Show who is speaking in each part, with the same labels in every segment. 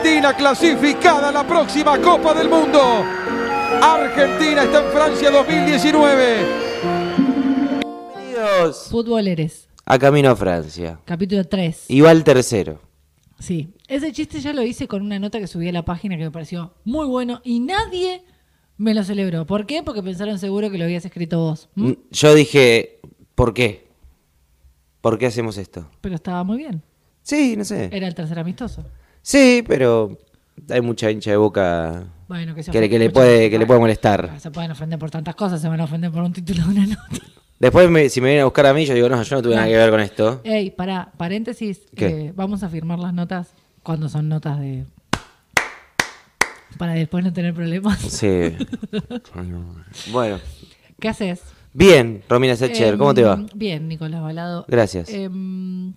Speaker 1: Argentina clasificada a la próxima Copa del Mundo. Argentina está en Francia 2019.
Speaker 2: Bienvenidos
Speaker 3: Futboleres,
Speaker 2: a Camino a Francia.
Speaker 3: capítulo 3.
Speaker 2: Y va el tercero.
Speaker 3: Sí, ese chiste ya lo hice con una nota que subí a la página que me pareció muy bueno y nadie me lo celebró. ¿Por qué? Porque pensaron seguro que lo habías escrito vos. ¿m?
Speaker 2: Mm, Yo dije, ¿por qué? ¿Por qué hacemos esto?
Speaker 3: Pero estaba muy bien.
Speaker 2: Sí, no sé.
Speaker 3: Era el tercer amistoso.
Speaker 2: Sí, pero hay mucha hincha de boca
Speaker 3: Bueno, que, se
Speaker 2: que, le- que le puede, que le puede molestar.
Speaker 3: Se pueden ofender por tantas cosas, se van a ofender por un título de una nota.
Speaker 2: Después, me- si me vienen a buscar a mí, yo digo, no, yo no tuve nada que ver con esto.
Speaker 3: Ey, pará, paréntesis. Eh, vamos a firmar las notas cuando son notas de. Para después no tener problemas.
Speaker 2: Sí. bueno.
Speaker 3: ¿Qué haces?
Speaker 2: Bien, Romina Secher, ¿cómo te va?
Speaker 3: Em, Bien, Nicolás Balado.
Speaker 2: Gracias.
Speaker 3: Em,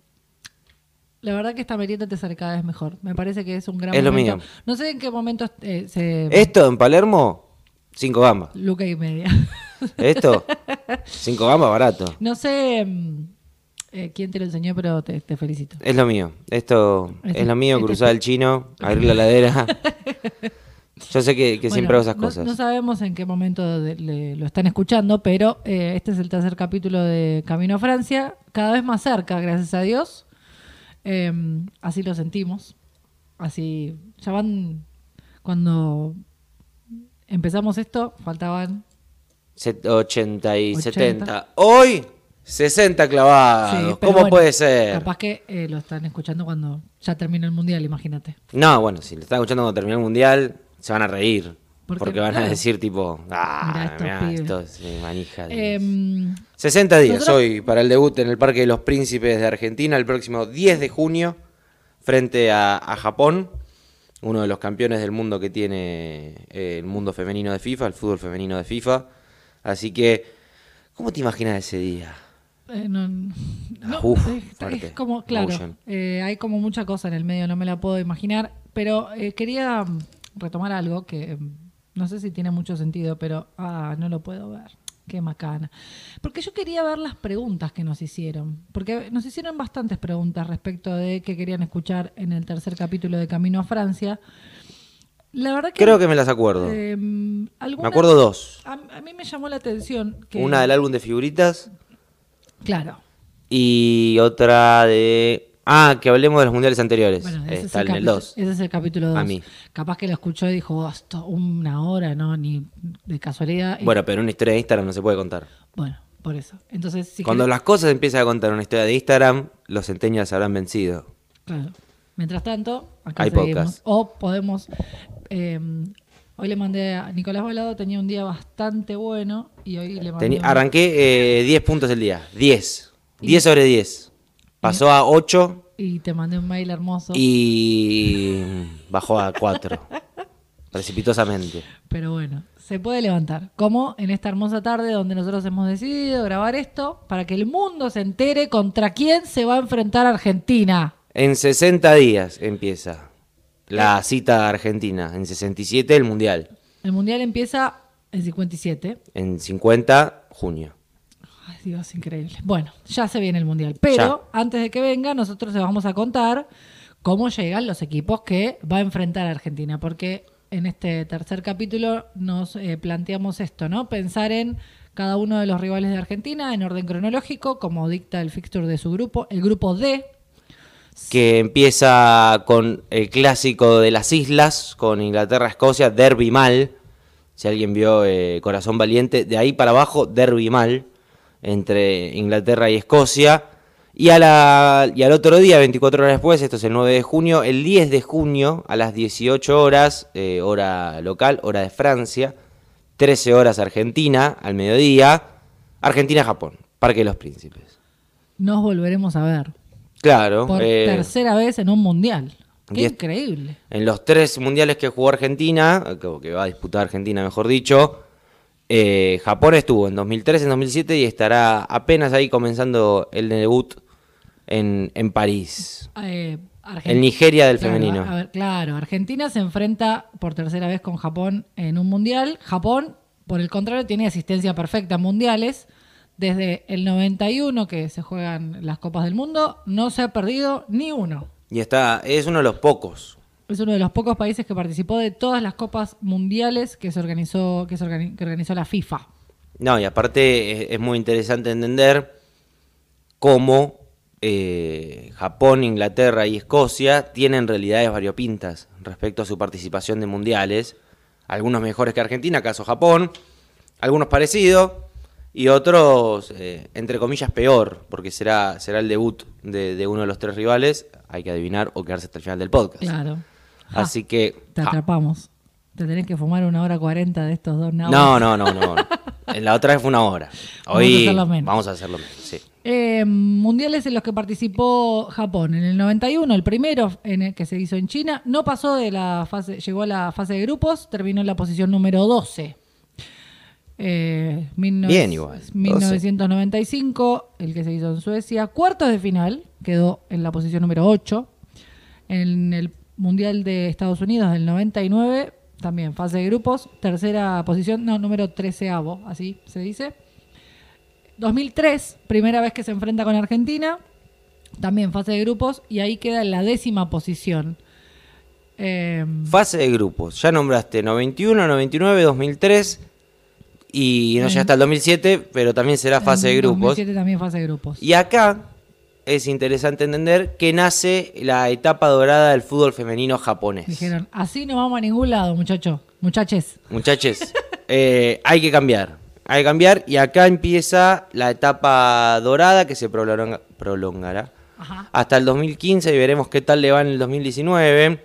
Speaker 3: la verdad que esta merienda te sale cada vez mejor. Me parece que es un gran
Speaker 2: Es lo
Speaker 3: momento.
Speaker 2: mío.
Speaker 3: No sé en qué momento eh, se...
Speaker 2: Esto en Palermo, cinco gambas.
Speaker 3: Luca y media.
Speaker 2: Esto, cinco gambas barato.
Speaker 3: no sé em, eh, quién te lo enseñó, pero te, te felicito.
Speaker 2: Es lo mío. Esto
Speaker 3: Este-
Speaker 2: es lo mío,
Speaker 3: este-
Speaker 2: cruzar el chino, abrir la ladera. Yo sé que, que
Speaker 3: Bueno,
Speaker 2: siempre hago esas
Speaker 3: no-
Speaker 2: cosas.
Speaker 3: No, sabemos en qué momento de- le- lo están escuchando, pero eh, este es el tercer capítulo de Camino a Francia, cada vez más cerca, gracias a Dios. Em, así lo sentimos. Así, ya van, cuando empezamos esto, faltaban...
Speaker 2: Set- 80 y
Speaker 3: 80.
Speaker 2: 70. Hoy, 60 clavados.
Speaker 3: Sí,
Speaker 2: ¿Cómo
Speaker 3: bueno,
Speaker 2: puede ser?
Speaker 3: Capaz que eh, lo están escuchando cuando ya termina el Mundial, imagínate.
Speaker 2: No, bueno, si lo están escuchando cuando termine el mundial, se van a reír.
Speaker 3: Porque,
Speaker 2: Porque van a decir, tipo, ah,
Speaker 3: Mirá
Speaker 2: esto es eh, manija. de-
Speaker 3: Em,
Speaker 2: 60 días
Speaker 3: nosotros-
Speaker 2: hoy para el debut en el Parque de los Príncipes de Argentina el próximo 10 de junio frente a, a Japón, uno de los campeones del mundo que tiene eh, el mundo femenino de FIFA, el fútbol femenino de FIFA. Así que, ¿cómo te imaginas ese día?
Speaker 3: Eh, no, no,
Speaker 2: uf,
Speaker 3: es- como, claro, eh, hay como mucha cosa en el medio, no me la puedo imaginar, pero quería mm, retomar algo que mm, no sé si tiene mucho sentido, pero ah, no lo puedo ver. Qué macana. Porque yo quería ver las preguntas que nos hicieron. Porque nos hicieron bastantes preguntas respecto de qué querían escuchar en el tercer capítulo de Camino a Francia. La verdad que.
Speaker 2: Creo que me las acuerdo.
Speaker 3: eh,
Speaker 2: me acuerdo dos.
Speaker 3: A, a mí me llamó la atención que.
Speaker 2: Una del álbum de figuritas
Speaker 3: Claro.
Speaker 2: y otra de... Ah, que hablemos de los mundiales anteriores.
Speaker 3: Bueno, ese,
Speaker 2: Está
Speaker 3: es el
Speaker 2: en el
Speaker 3: capítulo-
Speaker 2: 2.
Speaker 3: ese es el capítulo 2.
Speaker 2: A mí.
Speaker 3: Capaz que lo escuchó y dijo, "Oh, esto, una hora, ¿no? Ni de casualidad.
Speaker 2: Bueno, pero una historia de Instagram no se puede contar.
Speaker 3: bueno, por eso. Entonces, si
Speaker 2: Cuando
Speaker 3: querés-
Speaker 2: las cosas empiezan a contar una historia de Instagram, los centenias habrán vencido.
Speaker 3: Claro. Mientras tanto, acá
Speaker 2: Hay
Speaker 3: seguimos.
Speaker 2: podcast.
Speaker 3: O podemos... eh, hoy le mandé a Nicolás Balado, tenía un día bastante bueno y hoy le mandé... Un-
Speaker 2: arranqué eh, 10 puntos el día. 10.
Speaker 3: Y-
Speaker 2: 10 sobre 10. Pasó a 8
Speaker 3: Y te mandé un mail hermoso.
Speaker 2: y bajó a 4. Precipitosamente.
Speaker 3: Pero bueno, se puede levantar. Como en esta hermosa tarde donde nosotros hemos decidido grabar esto para que el mundo se entere contra quién se va a enfrentar Argentina.
Speaker 2: En 60 días empieza la cita argentina. En 67 el mundial.
Speaker 3: El mundial empieza en 57.
Speaker 2: En 50 junio.
Speaker 3: Dios, increíble. Bueno, ya se viene el mundial. Pero antes de que venga, nosotros les vamos a contar cómo llegan los equipos que va a enfrentar a Argentina. Porque en este tercer capítulo nos eh, planteamos esto, ¿no? Pensar en cada uno de los rivales de Argentina en orden cronológico, como dicta el fixture de su grupo. El grupo D,
Speaker 2: Que empieza con el clásico de las islas, con Inglaterra-Escocia, Derby mal. Si alguien vio eh, Corazón Valiente, de ahí para abajo, Derby mal. Entre Inglaterra y Escocia. Y, a la, y al otro día, 24 horas después, esto es el 9 de junio, el 10 de junio, a las 18 horas, eh, hora local, hora de Francia, 13 horas Argentina, al mediodía, Argentina-Japón, Parque de los Príncipes.
Speaker 3: nos volveremos a ver.
Speaker 2: Claro.
Speaker 3: Por
Speaker 2: eh,
Speaker 3: tercera vez en un mundial. Qué increíble.
Speaker 2: En los tres mundiales que jugó Argentina, que, que va a disputar Argentina, mejor dicho, eh, Japón estuvo en 2003, en 2007 y estará apenas ahí comenzando el debut en, en París.
Speaker 3: Eh,
Speaker 2: El Nigeria del
Speaker 3: Claro,
Speaker 2: femenino.
Speaker 3: a ver, claro, Argentina se enfrenta por tercera vez con Japón en un mundial. Japón, por el contrario, tiene asistencia perfecta en mundiales. Desde el 91 que se juegan las Copas del Mundo, no se ha perdido ni uno.
Speaker 2: Y está, es uno de los pocos
Speaker 3: es uno de los pocos países que participó de todas las copas mundiales que se organizó, que se organi- que organizó la FIFA.
Speaker 2: No, y aparte es, es muy interesante entender cómo eh, Japón, Inglaterra y Escocia tienen realidades variopintas respecto a su participación de mundiales. Algunos mejores que Argentina, caso Japón, algunos parecidos y otros, eh, entre comillas, peor, porque será, será el debut de, de uno de los tres rivales. Hay que adivinar o quedarse hasta el final del podcast.
Speaker 3: Claro. Ja,
Speaker 2: Así que...
Speaker 3: te atrapamos. Te tenés que fumar una hora cuarenta de estos dos nabos.
Speaker 2: No, no, no, no. En la otra vez fue una hora.
Speaker 3: Vamos a
Speaker 2: Hoy
Speaker 3: hacerlo menos.
Speaker 2: vamos a hacerlo menos, sí.
Speaker 3: Eh, mundiales en los que participó Japón. En el 91, el primero en el que se hizo en China, no pasó de la fase, llegó a la fase de grupos, terminó en la posición número 12. Eh, 19
Speaker 2: Bien igual, 12.
Speaker 3: 1995, el que se hizo en Suecia, cuartos de final, quedó en la posición número 8. En el Mundial de Estados Unidos del 99, también fase de grupos, tercera posición, no, número 13 así se dice. 2003, primera vez que se enfrenta con Argentina, también fase de grupos, y ahí queda en la décima posición. Eh,
Speaker 2: Fase de grupos. Ya nombraste 91, 99, 2003 y no llega hasta el 2007, pero también será fase de grupos.
Speaker 3: 2007 también fase de grupos.
Speaker 2: Y acá es interesante entender que nace la etapa dorada del fútbol femenino japonés.
Speaker 3: Dijeron, así no vamos a ningún lado, muchachos, muchaches.
Speaker 2: Muchachos, eh, hay que cambiar. Hay que cambiar y acá empieza la etapa dorada que se prolonga- prolongará
Speaker 3: Ajá.
Speaker 2: hasta el 2015 y veremos qué tal le va en el 2019.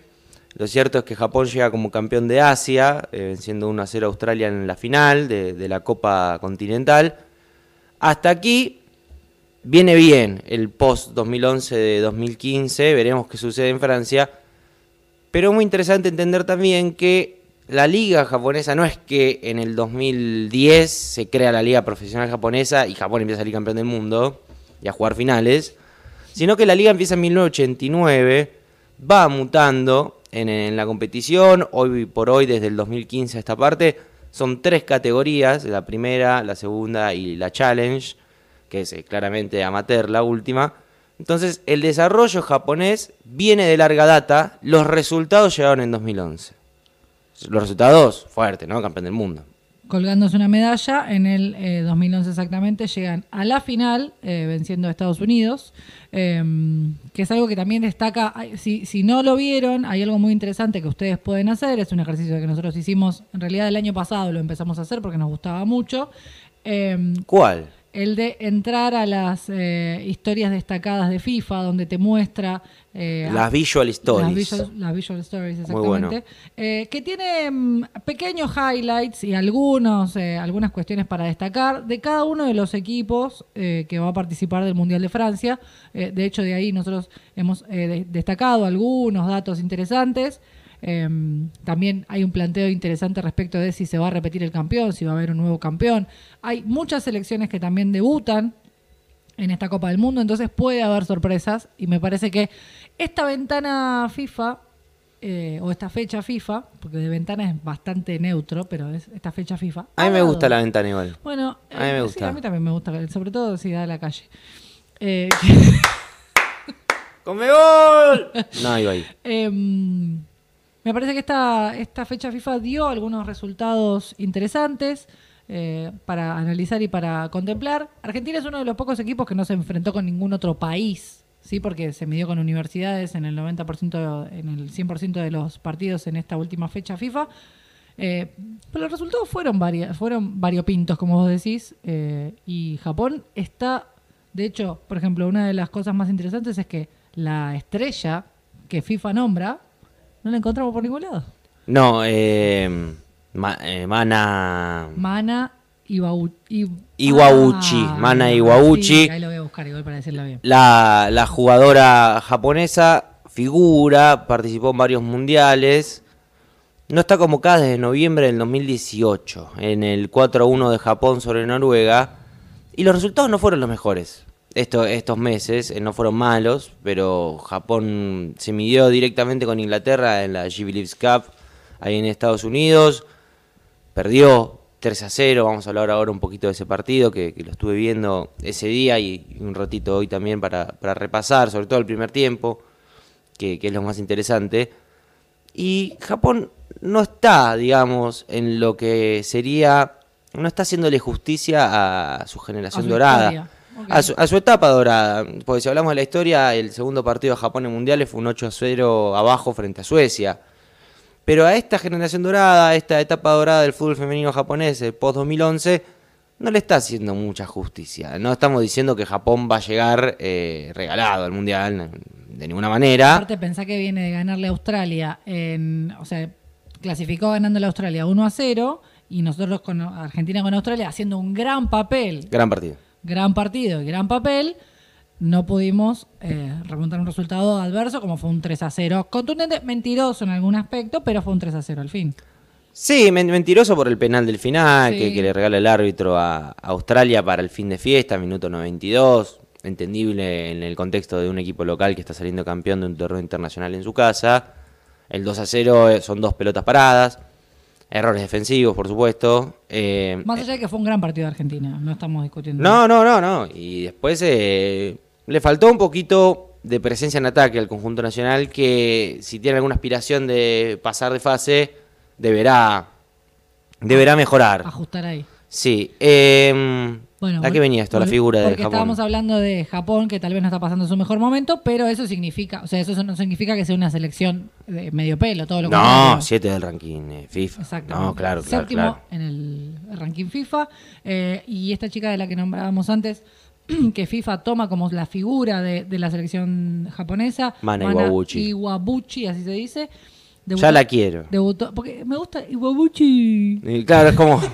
Speaker 2: Lo cierto es que Japón llega como campeón de Asia, eh, venciendo 1 a 0 a Australia en la final de, de la Copa Continental. Hasta aquí viene bien el post 2011 de 2015, veremos qué sucede en Francia. Pero es muy interesante entender también que la liga japonesa no es que en el 2010 se crea la liga profesional japonesa y Japón empieza a salir campeón del mundo y a jugar finales, sino que la liga empieza en 1989, va mutando en, en la competición, hoy por hoy desde el 2015 a esta parte, son tres categorías, la primera, la segunda y la challenge, que es eh, claramente amateur la última. Entonces, el desarrollo japonés viene de larga data, los resultados llegaron en 2011. Los resultados, fuerte, ¿no? Campeón del mundo.
Speaker 3: colgándose una medalla. En el eh, 2011 exactamente llegan a la final, eh, venciendo a Estados Unidos, eh, que es algo que también destaca, si, si no lo vieron, hay algo muy interesante que ustedes pueden hacer, es un ejercicio que nosotros hicimos, en realidad el año pasado lo empezamos a hacer porque nos gustaba mucho. Eh,
Speaker 2: ¿Cuál?
Speaker 3: El de entrar a las eh, historias destacadas de FIFA, donde te muestra... eh,
Speaker 2: Las Visual Stories.
Speaker 3: las visual, las visual stories,
Speaker 2: Muy bueno.
Speaker 3: exactamente. Eh, que tiene mm, pequeños highlights y algunos, eh, algunas cuestiones para destacar de cada uno de los equipos que va a participar del Mundial de Francia. De hecho, de ahí nosotros hemos eh, de- destacado algunos datos interesantes. Eh, también hay un planteo interesante respecto de si se va a repetir el campeón, si va a haber un nuevo campeón. Hay muchas selecciones que también debutan en esta Copa del Mundo, entonces puede haber sorpresas y me parece que esta ventana FIFA eh, o esta fecha FIFA, porque de ventana es bastante neutro, pero es esta fecha FIFA.
Speaker 2: A mí me
Speaker 3: dado-
Speaker 2: gusta la ventana igual.
Speaker 3: Bueno,
Speaker 2: A mí me
Speaker 3: eh,
Speaker 2: gusta.
Speaker 3: sí, a mí también me gusta, sobre todo si da a la calle. Eh,
Speaker 2: ¡Come gol! No, iba ahí.
Speaker 3: Em, me parece que esta, esta fecha FIFA dio algunos resultados interesantes eh, para analizar y para contemplar. Argentina es uno de los pocos equipos que no se enfrentó con ningún otro país, ¿sí? porque se midió con universidades en el 90%, en el 100% de los partidos en esta última fecha FIFA. Eh, pero los resultados fueron, fueron variopintos, como vos decís, eh, y Japón está, de hecho, por ejemplo, una de las cosas más interesantes es que la estrella que FIFA nombra no la encontramos por ningún lado.
Speaker 2: No, eh, Ma- eh, Mana.
Speaker 3: Mana Iwau-
Speaker 2: Iwauchi,
Speaker 3: Ah,
Speaker 2: Mana
Speaker 3: sí,
Speaker 2: Iwauchi.
Speaker 3: ahí lo voy a buscar igual para decirlo bien.
Speaker 2: La, la jugadora japonesa figura, participó en varios mundiales. No está convocada desde noviembre del 2018 en el 4-1 de Japón sobre Noruega. Y los resultados no fueron los mejores. Esto- estos meses eh, no fueron malos, pero Japón se midió directamente con Inglaterra en la G Believes Cup ahí en Estados Unidos. Perdió 3 a 0. Vamos a hablar ahora un poquito de ese partido que, que lo estuve viendo ese día y, un ratito hoy también para, para repasar, sobre todo el primer tiempo, que, que es lo más interesante. Y Japón no está, digamos, en lo que sería, no está haciéndole justicia a su generación
Speaker 3: A
Speaker 2: dorada. A, su, a su etapa dorada. Porque si hablamos de la historia, el segundo partido de Japón en mundiales fue un 8 a 0 abajo frente a Suecia. Pero a esta generación dorada, a esta etapa dorada del fútbol femenino japonés, post-2011, no le está haciendo mucha justicia. No estamos diciendo que Japón va a llegar eh, regalado al mundial, de ninguna manera.
Speaker 3: Aparte, pensá que viene de ganarle a Australia, en, o sea, clasificó ganándole a Australia 1 a 0 y nosotros con Argentina con Australia haciendo un gran papel,
Speaker 2: Gran partido.
Speaker 3: Gran partido y gran papel, no pudimos eh, remontar un resultado adverso como fue un 3 a 0. Contundente, mentiroso en algún aspecto, pero fue un 3 a 0 al fin.
Speaker 2: Sí, men- mentiroso por el penal del final,
Speaker 3: Sí.
Speaker 2: que, que le regala el árbitro a a Australia para el fin de fiesta, minuto 92. Entendible en el contexto de un equipo local que está saliendo campeón de un torneo internacional en su casa. El 2 a 0 eh, son dos pelotas paradas. Errores defensivos, por supuesto. Eh,
Speaker 3: Más allá de que fue un gran partido de Argentina, no estamos discutiendo.
Speaker 2: no, no, no, no. Y después eh, le faltó un poquito de presencia en ataque al conjunto nacional que si tiene alguna aspiración de pasar de fase, deberá, deberá mejorar.
Speaker 3: Ajustar ahí.
Speaker 2: Sí. Eh,
Speaker 3: Bueno,
Speaker 2: ¿A qué venía esto? La figura de
Speaker 3: Porque
Speaker 2: Japón.
Speaker 3: estábamos hablando de Japón, que tal vez no está pasando su mejor momento, pero eso significa, o sea, eso no significa que sea una selección de medio pelo, todo lo
Speaker 2: No,
Speaker 3: contrario.
Speaker 2: siete del ranking eh, FIFA.
Speaker 3: Exactamente.
Speaker 2: No, claro, claro,
Speaker 3: Séptimo
Speaker 2: claro.
Speaker 3: en el ranking FIFA. eh, y esta chica de la que nombrábamos antes, que FIFA toma como la figura de, de la selección japonesa.
Speaker 2: Mana Iwabuchi.
Speaker 3: Iwabuchi, así se dice.
Speaker 2: Ya la quiero.
Speaker 3: Debutó, porque me gusta Iwabuchi.
Speaker 2: Y claro, es como.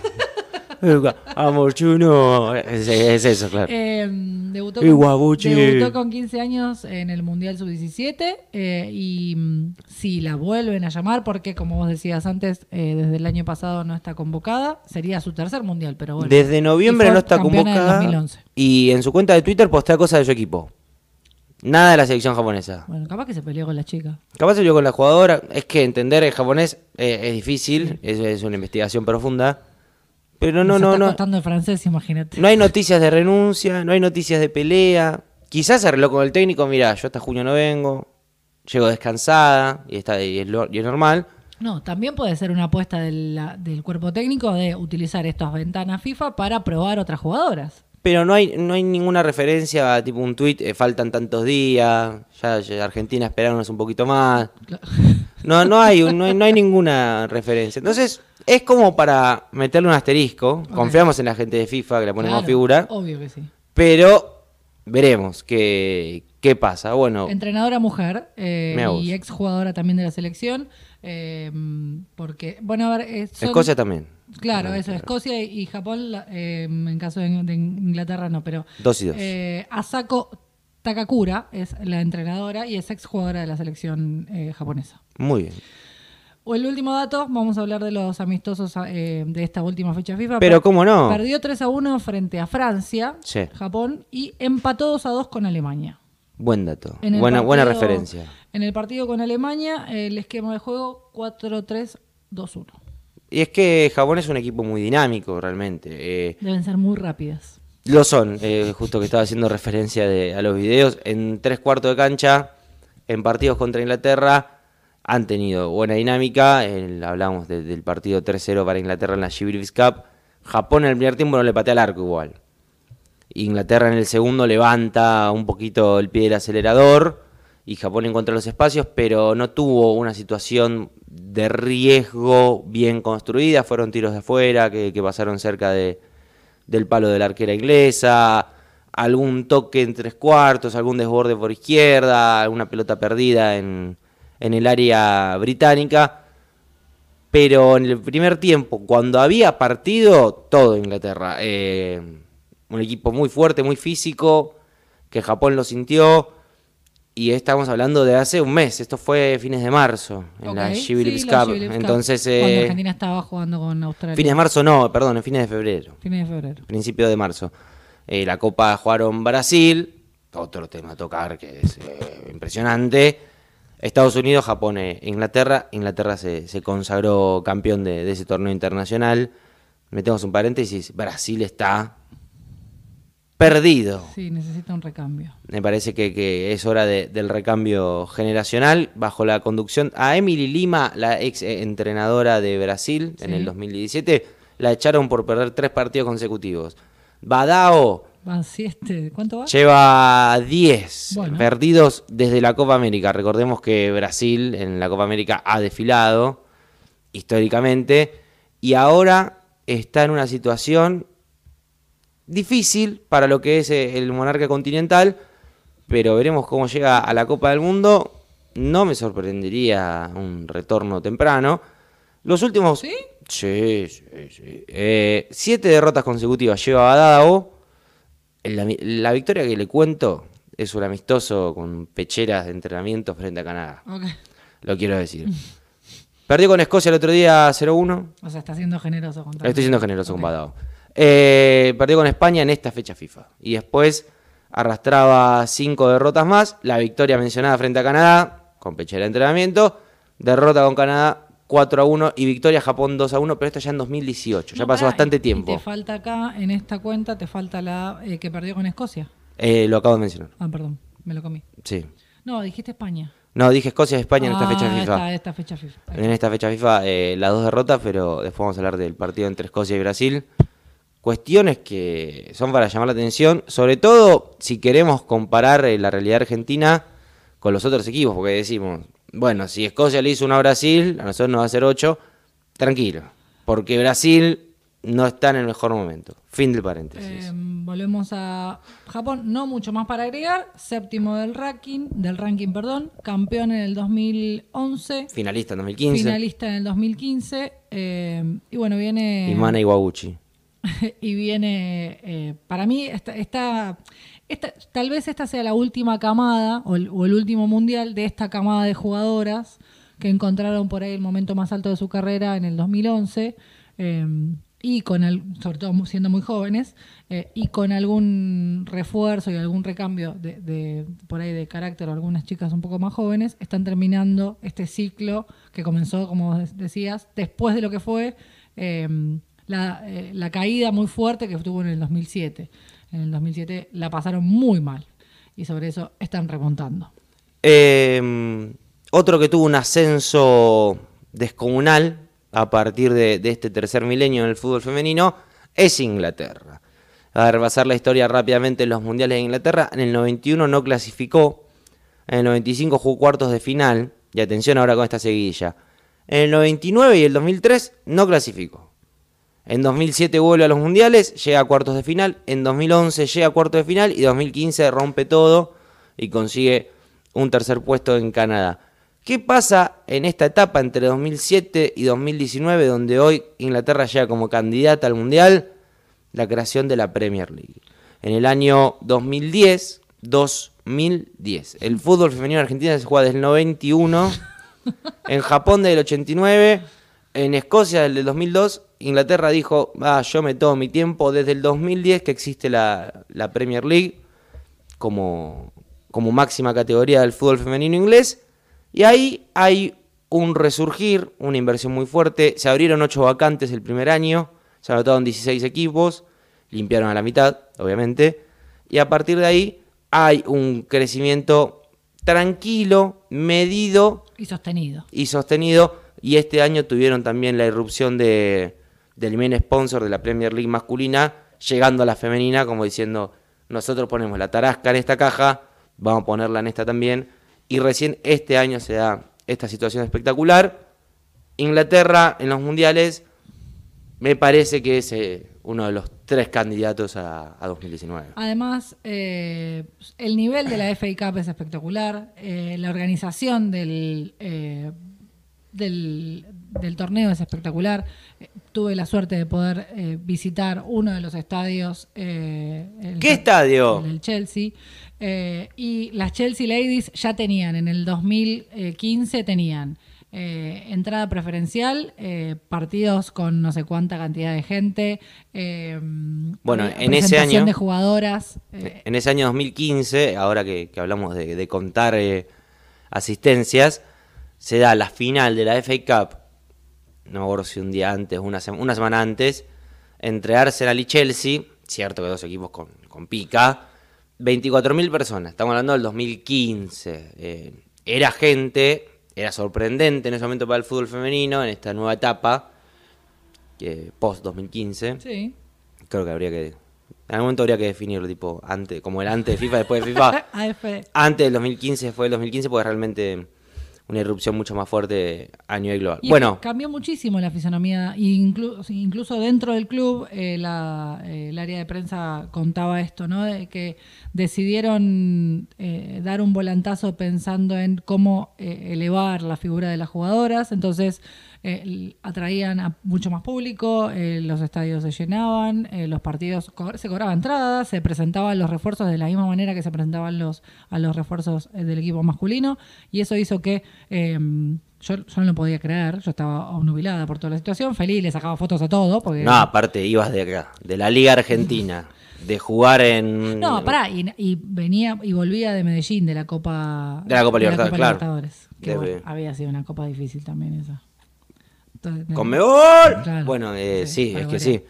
Speaker 2: Amor chuno. Es, es eso, claro.
Speaker 3: Eh, debutó, con, debutó con 15 años en el Mundial Sub-17 eh, y mm, si la vuelven a llamar, porque como vos decías antes, eh, desde el año pasado no está convocada, sería su tercer Mundial, pero bueno.
Speaker 2: Desde noviembre no está convocada.
Speaker 3: 2011.
Speaker 2: Y en su cuenta de Twitter postea cosas de su equipo. Nada de la selección japonesa.
Speaker 3: Bueno, capaz que se peleó con la chica.
Speaker 2: Capaz se yo con la jugadora. Es que entender el japonés eh, es difícil. Es, es una investigación profunda. Pero no,
Speaker 3: Nos
Speaker 2: no,
Speaker 3: está
Speaker 2: no.
Speaker 3: costando el francés, imagínate.
Speaker 2: No hay noticias de renuncia, no hay noticias de pelea. Quizás se arregló con el técnico, mira, yo hasta junio no vengo, llego descansada y, está, y, es, y es normal.
Speaker 3: No, también puede ser una apuesta de la- del cuerpo técnico de utilizar estas ventanas FIFA para probar otras jugadoras.
Speaker 2: Pero no hay, no hay ninguna referencia, tipo un tuit, eh, faltan tantos días, ya, ya Argentina esperarnos un poquito más. No, no hay, no hay, no hay ninguna referencia. Entonces, es como para meterle un asterisco. Confiamos en la gente de FIFA que la pone como
Speaker 3: Claro,
Speaker 2: figura,
Speaker 3: Obvio que sí.
Speaker 2: pero veremos qué, qué pasa. Bueno,
Speaker 3: Entrenadora mujer eh, y exjugadora también de la selección. Eh, porque, bueno, a ver. eh, son-
Speaker 2: Escocia también.
Speaker 3: Claro, eso, Escocia y, Japón, eh, en caso de, de Inglaterra no, pero.
Speaker 2: Dos y dos.
Speaker 3: eh, Asako Takakura es la entrenadora y es exjugadora de la selección eh, japonesa.
Speaker 2: Muy bien.
Speaker 3: O el último dato, vamos a hablar de los amistosos eh, de esta última fecha FIFA.
Speaker 2: Pero
Speaker 3: Per-
Speaker 2: cómo no.
Speaker 3: Perdió 3 a 1 frente a Francia,
Speaker 2: Sí.
Speaker 3: Japón, y empató 2 a 2 con Alemania.
Speaker 2: Buen dato. Buena, buena referencia.
Speaker 3: En el partido con Alemania, el esquema de juego 4-3-2-1.
Speaker 2: Y es que Japón es un equipo muy dinámico, realmente. Eh,
Speaker 3: Deben ser muy rápidas.
Speaker 2: lo son, eh, justo que estaba haciendo referencia de- a los videos. En tres cuartos de cancha, en partidos contra Inglaterra, han tenido buena dinámica. El- hablamos de- del partido 3-0 para Inglaterra en la Gibraltar Cup. Japón en el primer tiempo no le patea al arco igual. Inglaterra en el segundo levanta un poquito el pie del acelerador y Japón encuentra los espacios, pero no tuvo una situación de riesgo bien construida. Fueron tiros de afuera que, que pasaron cerca de, del palo de la arquera inglesa, algún toque en tres cuartos, algún desborde por izquierda, alguna pelota perdida en, en el área británica. Pero en el primer tiempo, cuando había partido, todo Inglaterra. Eh, un equipo muy fuerte, muy físico, que Japón lo sintió. Y estamos hablando de hace un mes, esto fue fines de marzo, en la Gibraltar
Speaker 3: sí,
Speaker 2: Cup. Entonces,
Speaker 3: Cuando
Speaker 2: eh,
Speaker 3: Argentina estaba jugando con Australia.
Speaker 2: fines de marzo no, perdón, en fines de febrero,
Speaker 3: Fines de febrero.
Speaker 2: principio de marzo. Eh, la Copa jugaron Brasil, otro tema a tocar que es eh, impresionante. Estados Unidos, Japón e Inglaterra. Inglaterra se, se consagró campeón de, de ese torneo internacional. Metemos un paréntesis, Brasil está perdido.
Speaker 3: Sí, necesita un recambio.
Speaker 2: Me parece que, que es hora de- del recambio generacional bajo la conducción a Emily Lima, la ex eh, entrenadora de Brasil en el 2017. La echaron por perder tres partidos consecutivos. Badao
Speaker 3: Van siete, ¿cuánto va?
Speaker 2: lleva 10
Speaker 3: Bueno.
Speaker 2: perdidos desde la Copa América. Recordemos que Brasil en la Copa América ha desfilado históricamente y ahora está en una situación difícil para lo que es eh, el monarca continental, pero veremos cómo llega a la Copa del Mundo. No me sorprendería un retorno temprano. Los últimos...
Speaker 3: ¿Sí?
Speaker 2: Sí, sí, sí. Eh, siete derrotas consecutivas lleva. La, mi- la victoria que le cuento es un amistoso con pecheras de entrenamiento frente a Canadá.
Speaker 3: Ok.
Speaker 2: Lo quiero decir. Perdió con Escocia el otro día 0-1.
Speaker 3: O sea, está siendo generoso contra
Speaker 2: Estoy siendo generoso con Badao. Eh, perdió con España en esta fecha FIFA. Y después arrastraba cinco derrotas más. La victoria mencionada frente a Canadá, con pechera de entrenamiento. Derrota con Canadá 4 a 1 y victoria Japón 2 a 1, pero esto ya en 2018. ya pasó
Speaker 3: pará,
Speaker 2: bastante tiempo.
Speaker 3: Y te falta acá, en esta cuenta, te falta la eh, que perdió con Escocia.
Speaker 2: Eh, lo acabo de mencionar.
Speaker 3: Ah, perdón, me lo comí.
Speaker 2: Sí.
Speaker 3: No, dijiste España.
Speaker 2: No, dije Escocia y España en esta
Speaker 3: Ah,
Speaker 2: fecha FIFA.
Speaker 3: Esta, esta fecha FIFA.
Speaker 2: En esta fecha FIFA, eh, las dos derrotas, pero después vamos a hablar del partido entre Escocia y Brasil. Cuestiones que son para llamar la atención, sobre todo si queremos comparar eh, la realidad argentina con los otros equipos, porque decimos, bueno, si Escocia le hizo una a Brasil, a nosotros nos va a hacer ocho, tranquilo, porque Brasil no está en el mejor momento. Fin del paréntesis.
Speaker 3: Eh, volvemos a Japón, no mucho más para agregar. Séptimo del ranking, del ranking, perdón, campeón en el 2011,
Speaker 2: Finalista en 2015,
Speaker 3: finalista en el 2015 eh, y bueno viene
Speaker 2: y Mana Iwabuchi.
Speaker 3: y viene, eh, para mí, esta, esta- tal vez esta sea la última camada o el, último mundial de esta camada de jugadoras que encontraron por ahí el momento más alto de su carrera en el 2011 eh, y con, el, sobre todo siendo muy jóvenes, eh, y con algún refuerzo y algún recambio de, de- por ahí de carácter o algunas chicas un poco más jóvenes, están terminando este ciclo que comenzó, como decías, después de lo que fue eh, la, eh, la caída muy fuerte que tuvo en el 2007. En el 2007 la pasaron muy mal y sobre eso están remontando.
Speaker 2: Eh, otro que tuvo un ascenso descomunal a partir de, este tercer milenio en el fútbol femenino es Inglaterra. A repasar la historia rápidamente en los mundiales de Inglaterra. En el 91 no clasificó. En el 95 jugó cuartos de final. Y atención ahora con esta seguidilla. En el 99 y el 2003 no clasificó. En 2007 vuelve a los mundiales, llega a cuartos de final. En 2011 llega a cuartos de final y 2015 rompe todo y consigue un tercer puesto en Canadá. ¿Qué pasa en esta etapa entre 2007 y 2019, donde hoy Inglaterra llega como candidata al mundial? La creación de la Premier League. En el año 2010, 2010. El fútbol femenino en Argentina se juega desde el 91. En Japón desde el 89, en Escocia desde el 2002, Inglaterra dijo, ah, yo me tomo mi tiempo desde el 2010 que existe la, la Premier League como, como máxima categoría del fútbol femenino inglés. Y ahí hay un resurgir, una inversión muy fuerte. Se abrieron ocho vacantes el primer año, se anotaron 16 equipos, limpiaron a la mitad, obviamente. Y a partir de ahí hay un crecimiento tranquilo, medido
Speaker 3: Y sostenido.
Speaker 2: y sostenido. Y este año tuvieron también la irrupción de, del main sponsor de la Premier League masculina, llegando a la femenina, como diciendo, nosotros ponemos la tarasca en esta caja, vamos a ponerla en esta también. Y recién este año se da esta situación espectacular. Inglaterra en los mundiales me parece que es eh, uno de los tres candidatos a, a 2019.
Speaker 3: Además, eh, el nivel de la FA Cup es espectacular. eh, la organización del, del, del torneo es espectacular. Eh, tuve la suerte de poder eh, visitar uno de los estadios. eh, el-
Speaker 2: ¿Qué estadio?
Speaker 3: El del Chelsea. Y las Chelsea Ladies ya tenían, en el 2015 tenían entrada preferencial, partidos con no sé cuánta cantidad de gente.
Speaker 2: Bueno, en ese año-
Speaker 3: de jugadoras.
Speaker 2: En ese año 2015, ahora que, que hablamos de, de contar asistencias, se da la final de la FA Cup, no me acuerdo si un día antes, una, sema- una semana antes, entre Arsenal y Chelsea, cierto que dos equipos con, con pica, 24.000 personas, estamos hablando del 2015. eh, era gente, era sorprendente en ese momento para el fútbol femenino, en esta nueva etapa, que post-2015.
Speaker 3: Sí.
Speaker 2: Creo que habría que. En algún momento habría que definirlo, tipo, antes, como el antes de FIFA, después de FIFA.
Speaker 3: AF.
Speaker 2: antes del 2015 fue el 2015 porque realmente una irrupción mucho más fuerte a nivel global.
Speaker 3: Y
Speaker 2: bueno,
Speaker 3: cambió muchísimo la fisonomía, inclu- incluso dentro del club, eh, la- eh, el área de prensa contaba esto, ¿no? De que decidieron eh, dar un volantazo pensando en cómo eh, elevar la figura de las jugadoras, entonces eh, atraían a mucho más público, los estadios se llenaban, los partidos co- se cobraba entrada, se presentaban los refuerzos de la misma manera que se presentaban los a los refuerzos del equipo masculino y eso hizo que eh, yo, yo no lo podía creer, yo estaba obnubilada por toda la situación, feliz, le sacaba fotos a todo, porque...
Speaker 2: no, aparte ibas de acá, de la Liga Argentina, de jugar en.
Speaker 3: No, pará, y, y venía y volvía de Medellín, de la Copa...
Speaker 2: De la Copa Libertadores, claro.
Speaker 3: Libertadores, que bueno, había sido una copa difícil también esa. Entonces,
Speaker 2: Con Mebol.
Speaker 3: Claro.
Speaker 2: Bueno, eh,
Speaker 3: Sí,
Speaker 2: es que sí.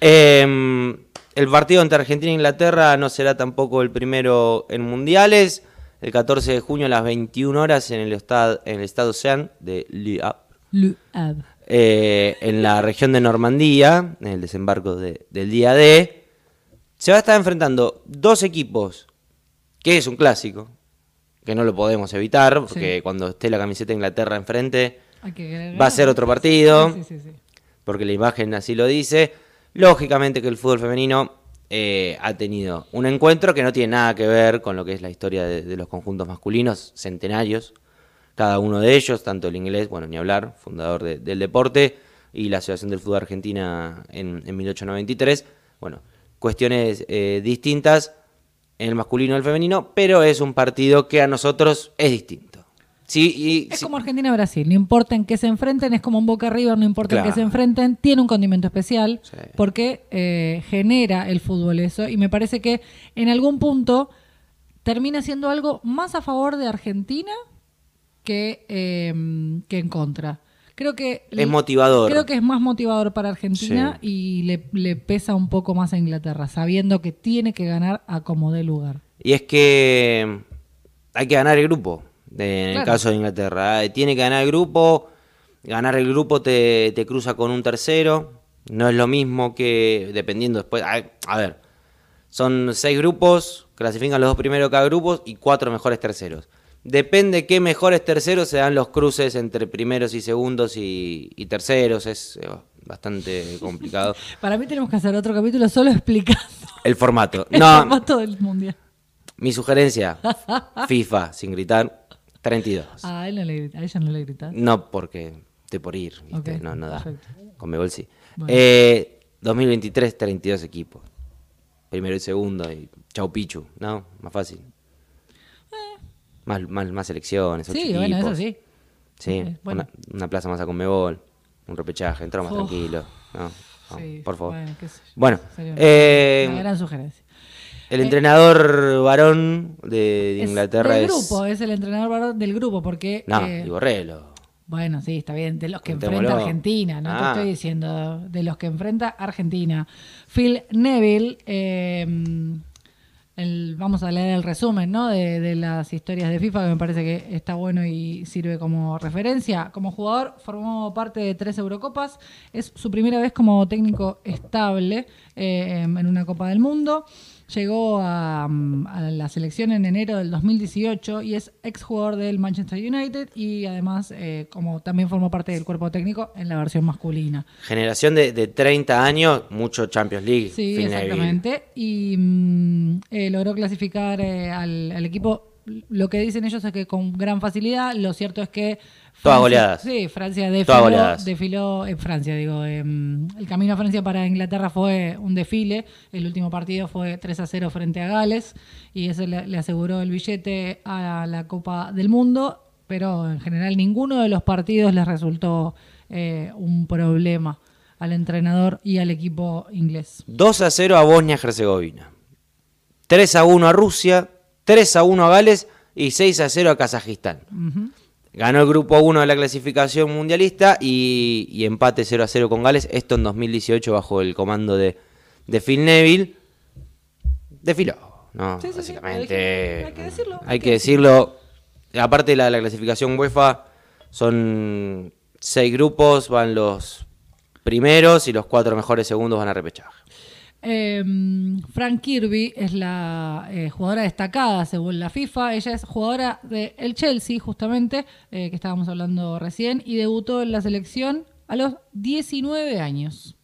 Speaker 2: Eh, el partido entre Argentina e Inglaterra no será tampoco el primero en mundiales. El 14 de junio a las 21 horas en el estado, en el estado Sean de Havre. eh, en la región de Normandía, en el desembarco de- del día D, se va a estar enfrentando dos equipos, que es un clásico, que no lo podemos evitar, porque
Speaker 3: Sí.
Speaker 2: cuando esté la camiseta de Inglaterra enfrente, va a ser otro partido,
Speaker 3: Sí, sí, sí.
Speaker 2: porque la imagen así lo dice. Lógicamente que el fútbol femenino eh, ha tenido un encuentro que no tiene nada que ver con lo que es la historia de, los conjuntos masculinos, centenarios, cada uno de ellos, tanto el inglés, bueno, ni hablar, fundador de- del deporte, y la Asociación del Fútbol Argentina en, en 1893. Bueno, cuestiones eh, distintas en el masculino y el femenino, pero es un partido que a nosotros es distinto. Sí, y,
Speaker 3: Es
Speaker 2: sí-
Speaker 3: como Argentina-Brasil, no importa en qué se enfrenten, es como un Boca River, no importa en qué
Speaker 2: Claro.
Speaker 3: se enfrenten, tiene un condimento especial
Speaker 2: Sí.
Speaker 3: porque eh, genera el fútbol eso y me parece que en algún punto termina siendo algo más a favor de Argentina que, eh, que en contra. Creo que
Speaker 2: Es motivador.
Speaker 3: Creo que es más motivador para Argentina y le, le pesa un poco más a Inglaterra, sabiendo que tiene que ganar a como dé lugar.
Speaker 2: Y es que hay que ganar el grupo, en el caso de Inglaterra. Eh, Tiene que ganar el grupo, ganar el grupo te, te cruza con un tercero. No es lo mismo que dependiendo después. A, a ver, son seis grupos, clasifican los dos primeros cada grupo y cuatro mejores terceros. Depende qué mejores terceros se dan los cruces entre primeros y segundos y, y terceros. Es bastante complicado.
Speaker 3: Para mí tenemos que hacer otro capítulo solo explicando
Speaker 2: El formato.
Speaker 3: el
Speaker 2: No,
Speaker 3: formato del mundial.
Speaker 2: Mi sugerencia, FIFA, sin gritar, 32.
Speaker 3: Ah, a él no le a ella no le grita.
Speaker 2: No porque estoy por ir, ¿viste? No, no da.
Speaker 3: perfecto.
Speaker 2: Con Mebol sí.
Speaker 3: Bueno.
Speaker 2: Eh, 2023, 32 equipos. Primero y segundo, y chau Pichu, ¿no? Más fácil. Más, más, más selecciones, ocho
Speaker 3: Eh. Sí, bueno, eso sí.
Speaker 2: Sí,
Speaker 3: bueno.
Speaker 2: una, una plaza más a Conmebol, un repechaje, entramos
Speaker 3: Uf.
Speaker 2: tranquilo. No, no,
Speaker 3: Sí,
Speaker 2: por favor.
Speaker 3: Bueno, qué sé yo.
Speaker 2: Bueno,
Speaker 3: Sería
Speaker 2: eh,
Speaker 3: una gran sugerencia.
Speaker 2: El entrenador varón de, de
Speaker 3: Es
Speaker 2: Inglaterra
Speaker 3: del grupo, es el entrenador varón del grupo, porque.
Speaker 2: No,
Speaker 3: eh,
Speaker 2: Di Borrello.
Speaker 3: Bueno, sí, está bien, de los que enfrenta Argentina, no
Speaker 2: Ah.
Speaker 3: te estoy diciendo de los que enfrenta Argentina. Phil Neville, eh, el- vamos a leer el resumen ¿no? de, de las historias de FIFA, que me parece que está bueno y sirve como referencia. Como jugador formó parte de tres Eurocopas, es su primera vez como técnico estable eh, en una Copa del Mundo. Llegó a, mm, a la selección en enero del 2018 y es exjugador del Manchester United y además eh, como también formó parte del cuerpo técnico en la versión masculina.
Speaker 2: Generación de, de 30 años, mucho Champions League.
Speaker 3: Sí, exactamente. Y mm, eh, logró clasificar eh, al, al equipo. Lo que dicen ellos es que con gran facilidad. Lo cierto es que.
Speaker 2: Todas goleadas.
Speaker 3: Sí, Francia desfiló, desfiló en Francia, digo. em, el camino a Francia para Inglaterra fue un desfile. El último partido fue 3 a 0 frente a Gales. Y eso le, le aseguró el billete a la Copa del Mundo. Pero en general ninguno de los partidos les resultó eh, un problema al entrenador y al equipo inglés.
Speaker 2: 2 a 0 a Bosnia-Herzegovina. 3 a 1 a Rusia. 3 a 1 a Gales. Y 6 a 0 a Kazajistán.
Speaker 3: Ujú.
Speaker 2: Ganó el grupo 1 de la clasificación mundialista y, y empate 0 a 0 con Gales. Esto en 2018 bajo el comando de, de Phil Neville. desfiló, ¿no?
Speaker 3: Sí, sí, sí,
Speaker 2: Básicamente.
Speaker 3: hay que decirlo,
Speaker 2: Hay que decirlo. Aparte de la, la clasificación UEFA, son seis grupos, van los primeros y los cuatro mejores segundos van a repechaje.
Speaker 3: Eh, Frank Kirby es la eh, jugadora destacada según la FIFA. Ella es jugadora del Chelsea, justamente, eh, que estábamos hablando recién, y debutó en la selección a los 19 años.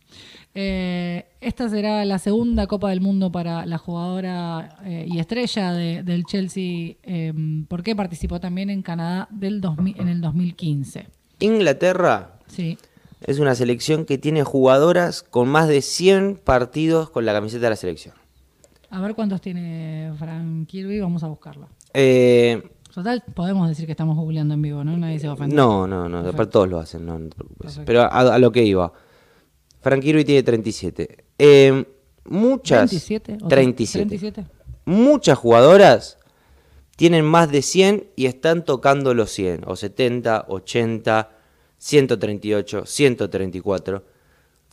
Speaker 3: Eh, esta será la segunda Copa del Mundo para la jugadora y estrella de- del Chelsea, eh, porque participó también en Canadá del 2000 en el 2015.
Speaker 2: Inglaterra
Speaker 3: Sí.
Speaker 2: es una selección que tiene jugadoras con más de 100 partidos con la camiseta de la selección.
Speaker 3: A ver cuántos tiene Frank Kirby, vamos a buscarlo.
Speaker 2: Eh,
Speaker 3: Total, podemos decir que estamos googleando en vivo, ¿no? Nadie se va a ofender.
Speaker 2: no, no, no,
Speaker 3: Perfecto.
Speaker 2: aparte todos lo hacen, no, no te preocupes.
Speaker 3: Perfecto.
Speaker 2: Pero a, a lo que iba. Frank Kirby tiene 37. Eh, muchas...
Speaker 3: 27. o
Speaker 2: 37.
Speaker 3: 37.
Speaker 2: Muchas jugadoras tienen más de 100 y están tocando los 100, o 70, 80, 138, 134.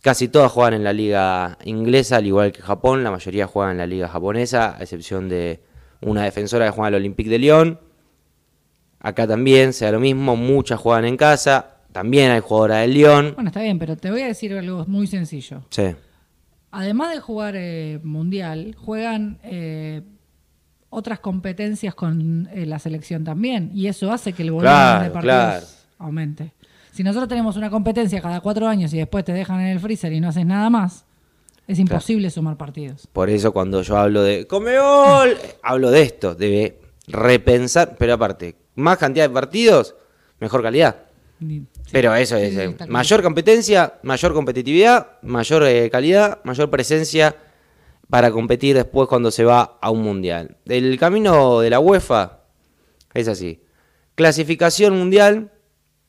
Speaker 2: Casi todas juegan en la liga inglesa, al igual que Japón. La mayoría juegan en la liga japonesa, a excepción de una defensora que juega en el Olympique de Lyon. Acá también sea lo mismo, muchas juegan en casa. También hay jugadoras del Lyon.
Speaker 3: Bueno, está bien, pero te voy a decir algo muy sencillo.
Speaker 2: Sí.
Speaker 3: Además de jugar eh, mundial, juegan eh, otras competencias con eh, la selección también. Y eso hace que el volumen
Speaker 2: Claro,
Speaker 3: de partidos
Speaker 2: claro.
Speaker 3: aumente. Si nosotros tenemos una competencia cada cuatro años y después te dejan en el freezer y no haces nada más, es imposible sumar partidos.
Speaker 2: Por eso cuando yo hablo de Comeol, hablo de esto, de repensar, pero aparte, más cantidad de partidos, mejor calidad.
Speaker 3: Sí.
Speaker 2: Pero eso
Speaker 3: Sí,
Speaker 2: es,
Speaker 3: sí,
Speaker 2: eh, mayor competencia, mayor competitividad, mayor eh, calidad, mayor presencia para competir después cuando se va a un mundial. El camino de la UEFA es así. Clasificación mundial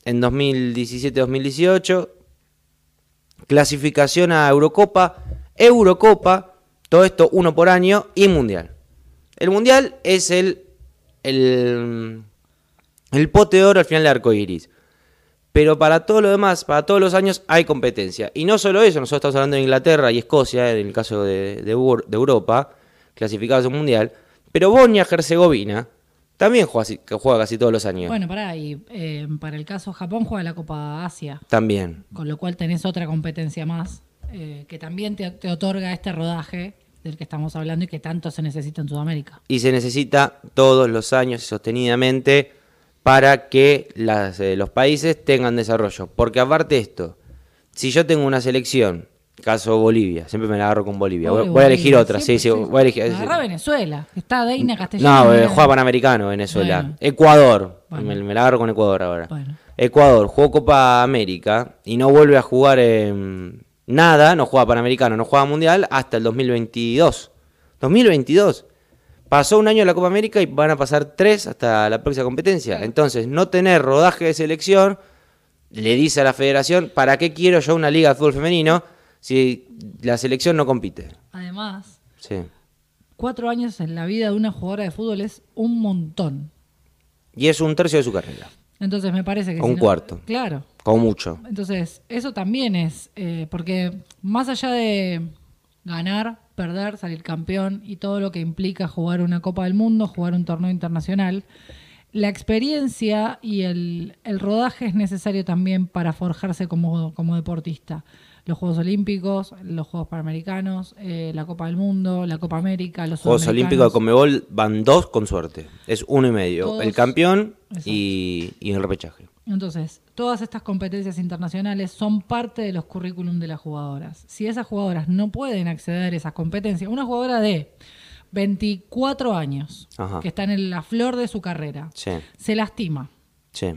Speaker 2: en 2017-2018, clasificación a Eurocopa, Eurocopa, todo esto uno por año y mundial. El mundial es el, el, el pote de oro al final del arco iris. Pero para todo lo demás, para todos los años hay competencia. Y no solo eso, nosotros estamos hablando de Inglaterra y Escocia, en el caso de, de Eur- de Europa, clasificados a un mundial. Pero Bosnia-Herzegovina también juega, así- que juega casi todos los años.
Speaker 3: Bueno, pará, y eh, para el caso Japón juega la Copa Asia,
Speaker 2: También.
Speaker 3: con lo cual tenés otra competencia más, eh, que también te, te otorga este rodaje del que estamos hablando y que tanto se necesita en Sudamérica.
Speaker 2: y se necesita todos los años y sostenidamente para que las, eh, los países tengan desarrollo. Porque aparte de esto, si yo tengo una selección, caso Bolivia, siempre me la agarro con Bolivia, voy,
Speaker 3: Uy,
Speaker 2: voy a elegir otra, sí, sí, voy a elegir.
Speaker 3: Agarrá Venezuela, que está Deina Castellano.
Speaker 2: No, eh, juega Panamericano Venezuela.
Speaker 3: Bueno.
Speaker 2: Ecuador,
Speaker 3: Bueno.
Speaker 2: me, me la agarro con Ecuador ahora.
Speaker 3: Bueno.
Speaker 2: Ecuador jugó Copa América y no vuelve a jugar en nada, no juega Panamericano, no juega Mundial hasta el 2022. 2022. Pasó un año la Copa América y van a pasar tres hasta la próxima competencia. Entonces, no tener rodaje de selección le dice a la federación, ¿para qué quiero yo una liga de fútbol femenino si la selección no compite?
Speaker 3: Además,
Speaker 2: Sí.
Speaker 3: cuatro años en la vida de una jugadora de fútbol es un montón.
Speaker 2: Y es un tercio de su carrera,
Speaker 3: Entonces me parece que...
Speaker 2: O
Speaker 3: si
Speaker 2: un
Speaker 3: no-
Speaker 2: cuarto.
Speaker 3: Claro.
Speaker 2: como mucho.
Speaker 3: Entonces, eso también es, eh, porque más allá de ganar, perder, salir campeón y todo lo que implica jugar una Copa del Mundo, jugar un torneo internacional, la experiencia y el, el rodaje es necesario también para forjarse como, como deportista. Los Juegos Olímpicos, los Juegos Panamericanos, eh, la Copa del Mundo, la Copa América, los
Speaker 2: Juegos Olímpicos de. Conmebol van dos con suerte. Es uno y medio.
Speaker 3: Todos-
Speaker 2: El campeón y, y el repechaje.
Speaker 3: Entonces, todas estas competencias internacionales son parte de los currículum de las jugadoras. Si esas jugadoras no pueden acceder a esas competencias, una jugadora de 24 años,
Speaker 2: Ajá.
Speaker 3: que está en la flor de su carrera,
Speaker 2: Sí,
Speaker 3: se lastima,
Speaker 2: sí.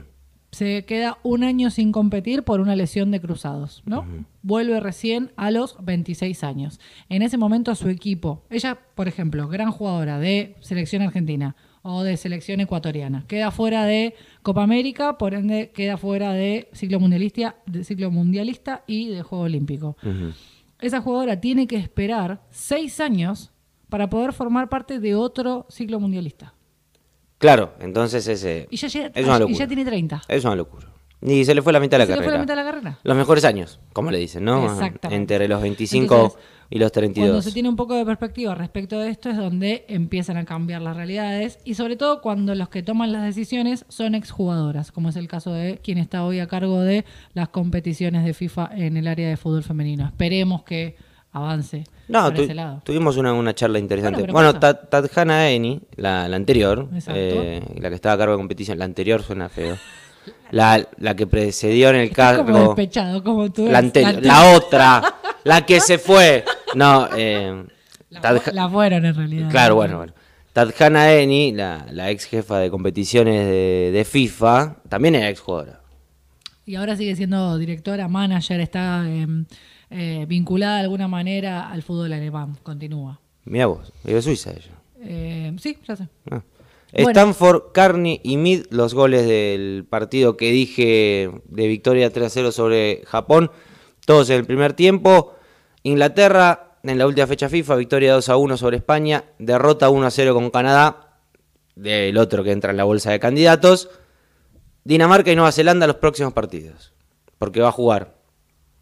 Speaker 3: Se queda un año sin competir por una lesión de cruzados, ¿no? Vuelve recién a los 26 años. En ese momento su equipo, ella, por ejemplo, gran jugadora de selección argentina o de selección ecuatoriana, queda fuera de Copa América, por ende queda fuera de ciclo mundialista, de ciclo mundialista y de Juego Olímpico. Esa jugadora tiene que esperar seis años para poder formar parte de otro ciclo mundialista.
Speaker 2: Claro, entonces ese
Speaker 3: Y ya, llega-
Speaker 2: es una
Speaker 3: y
Speaker 2: locura.
Speaker 3: ya tiene 30.
Speaker 2: Es una locura. Y se le fue la mitad de la
Speaker 3: Se le
Speaker 2: carrera.
Speaker 3: fue la mitad de la carrera.
Speaker 2: Los mejores años, como le dicen, ¿no? Entre los 25
Speaker 3: Entonces,
Speaker 2: y los
Speaker 3: Cuando
Speaker 2: 32.
Speaker 3: se tiene un poco de perspectiva respecto de esto es donde empiezan a cambiar las realidades y sobre todo cuando los que toman las decisiones son exjugadoras, como es el caso de quien está hoy a cargo de las competiciones de FIFA en el área de fútbol femenino. Esperemos que avance
Speaker 2: No,
Speaker 3: por
Speaker 2: tu-
Speaker 3: ese lado.
Speaker 2: tuvimos una, una charla interesante.
Speaker 3: Bueno,
Speaker 2: Bueno,
Speaker 3: pasa.
Speaker 2: Ta- Tadjana Eni, la, la anterior, eh, la que estaba a cargo de competición, la anterior suena feo. La, la que precedió en el
Speaker 3: Estás como
Speaker 2: cargo.
Speaker 3: despechado, como tú
Speaker 2: La, otra, la que se fue. No, eh,
Speaker 3: La,
Speaker 2: Tadja-
Speaker 3: la fueron en realidad.
Speaker 2: Claro, bueno, bueno. Tadjana Eni, la, la ex jefa de competiciones de, de FIFA, también era ex jugadora.
Speaker 3: Y ahora sigue siendo directora, manager, está eh, eh, vinculada de alguna manera al fútbol alemán. Continúa.
Speaker 2: Mira vos, vive en Suiza ella.
Speaker 3: Eh, sí, ya sé.
Speaker 2: Ah.
Speaker 3: Bueno.
Speaker 2: Stanford, Carney y Mid, los goles del partido que dije de victoria 3 a 0 sobre Japón, todos en el primer tiempo. Inglaterra, en la última fecha FIFA, victoria 2 a 1 sobre España, derrota 1 a 0 con Canadá, del otro que entra en la bolsa de candidatos. Dinamarca y Nueva Zelanda los próximos partidos, porque va a jugar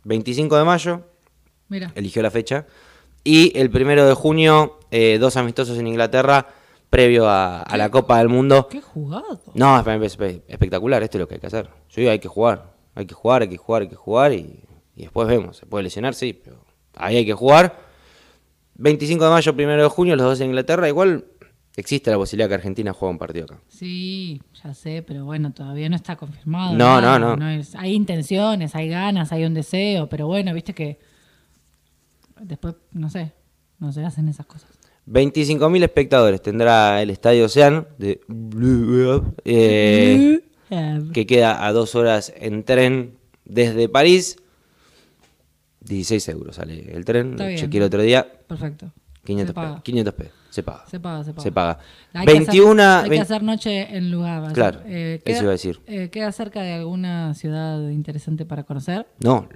Speaker 2: 25 de mayo,
Speaker 3: Mira.
Speaker 2: eligió la fecha. Y el primero de junio, eh, dos amistosos en Inglaterra, previo a, a la Copa del Mundo.
Speaker 3: Qué jugado.
Speaker 2: No, es, es- es espectacular, esto es lo que hay que hacer. Yo digo, hay que jugar, hay que jugar, hay que jugar, hay que jugar y, y después vemos. Se puede lesionar, sí, pero ahí hay que jugar. 25 de mayo, primero de junio, los dos en Inglaterra. Igual existe la posibilidad que Argentina juegue un partido acá.
Speaker 3: Sí, ya sé, pero bueno, todavía no está confirmado.
Speaker 2: No, no, no.
Speaker 3: es- hay intenciones, hay ganas, hay un deseo, pero bueno, viste que después, no sé, no se hacen esas cosas.
Speaker 2: 25.000 espectadores tendrá el Estadio Ocean de eh, que queda a dos horas en tren desde París. 16 euros sale el tren, lo chequeé el otro día.
Speaker 3: Perfecto.
Speaker 2: 500
Speaker 3: se paga.
Speaker 2: pesos. 500 pesos. Se paga.
Speaker 3: Se paga, se paga.
Speaker 2: Se paga.
Speaker 3: Hay que hacer-
Speaker 2: 21.
Speaker 3: hay que hacer noche en lugar.
Speaker 2: Claro,
Speaker 3: Eh,
Speaker 2: eso iba a decir.
Speaker 3: eh, ¿Queda cerca de alguna ciudad interesante para conocer?
Speaker 2: No,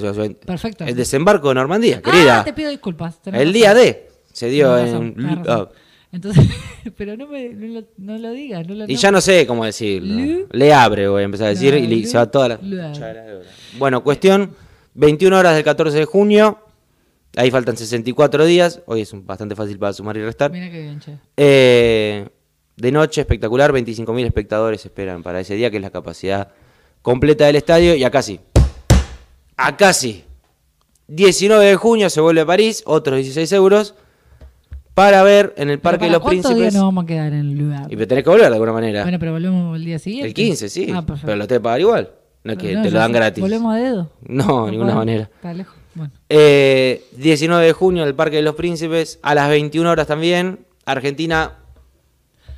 Speaker 2: sea,
Speaker 3: Perfecto.
Speaker 2: El desembarco de Normandía, querida.
Speaker 3: Ah, te pido disculpas. tenés
Speaker 2: el
Speaker 3: razón.
Speaker 2: día D se dio en
Speaker 3: razón.
Speaker 2: Havre.
Speaker 3: Entonces, pero no, me, no, lo, no lo digas. No lo,
Speaker 2: Y
Speaker 3: no-
Speaker 2: ya no sé cómo decirlo.
Speaker 3: Le-
Speaker 2: Le abre, voy a empezar a decir,
Speaker 3: No,
Speaker 2: y le- se va toda la. Bueno, cuestión: 21 horas del 14 de junio. Ahí faltan 64 días. Hoy es un- bastante fácil para sumar y restar.
Speaker 3: Mira qué bien, che.
Speaker 2: Eh, de noche, espectacular. 25.000 espectadores esperan para ese día, que es la capacidad completa del estadio. Y acá sí. Acá sí. 19 de junio se vuelve a París, otros 16 euros. Para ver en el Parque de los
Speaker 3: ¿Cuántos
Speaker 2: Príncipes.
Speaker 3: días nos vamos a quedar en el lugar?
Speaker 2: Y tenés que volver de alguna manera.
Speaker 3: Bueno, pero volvemos el día siguiente.
Speaker 2: el 15, sí.
Speaker 3: Ah,
Speaker 2: pero lo tenés que pagar igual. No es que
Speaker 3: No,
Speaker 2: te lo dan gratis.
Speaker 3: ¿Volvemos a dedo?
Speaker 2: No, de ninguna
Speaker 3: podemos.
Speaker 2: manera.
Speaker 3: Está lejos. Bueno.
Speaker 2: Eh, 19 de junio, el Parque de los Príncipes, a las 21 horas también, Argentina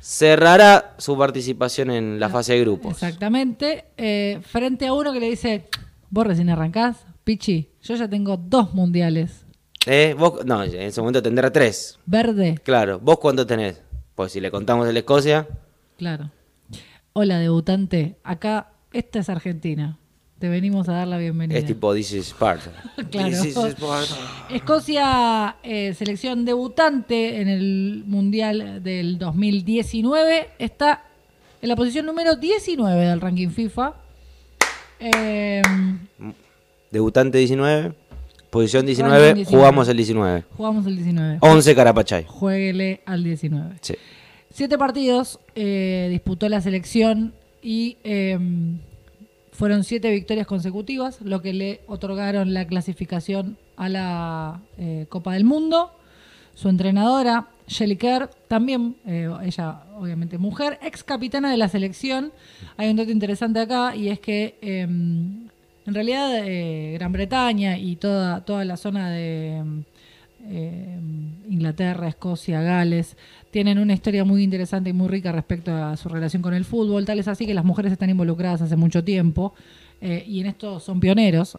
Speaker 2: cerrará su participación en la fase de grupos.
Speaker 3: Exactamente. Eh, frente a uno que le dice, vos recién arrancás, Pichi, yo ya tengo dos mundiales.
Speaker 2: Eh, vos, no, en ese momento tendrá tres.
Speaker 3: Verde,
Speaker 2: Claro, ¿vos cuánto tenés? Pues si le contamos el Escocia,
Speaker 3: claro. Hola, debutante. Acá, esta es Argentina. Te venimos a dar la bienvenida.
Speaker 2: es tipo This is Sparta.
Speaker 3: Claro.
Speaker 2: This is Sparta.
Speaker 3: Escocia, eh, selección debutante en el Mundial del 2019, está en la posición número 19 del ranking FIFA. Eh,
Speaker 2: Debutante 19, posición
Speaker 3: Ranking
Speaker 2: 19,
Speaker 3: 19.
Speaker 2: jugamos el 19.
Speaker 3: jugamos el 19.
Speaker 2: 11 Carapachay.
Speaker 3: Jueguele al 19.
Speaker 2: Sí.
Speaker 3: Siete partidos eh, disputó la selección y eh, fueron siete victorias consecutivas, lo que le otorgaron la clasificación a la eh, Copa del Mundo. Su entrenadora, Shelly Kerr, también, eh, ella obviamente mujer, ex capitana de la selección. Hay un dato interesante acá y es que eh, en realidad eh, Gran Bretaña y toda, toda la zona de eh, Inglaterra, Escocia, Gales, tienen una historia muy interesante y muy rica respecto a su relación con el fútbol. Tal es así que las mujeres están involucradas hace mucho tiempo eh, y en esto son pioneros.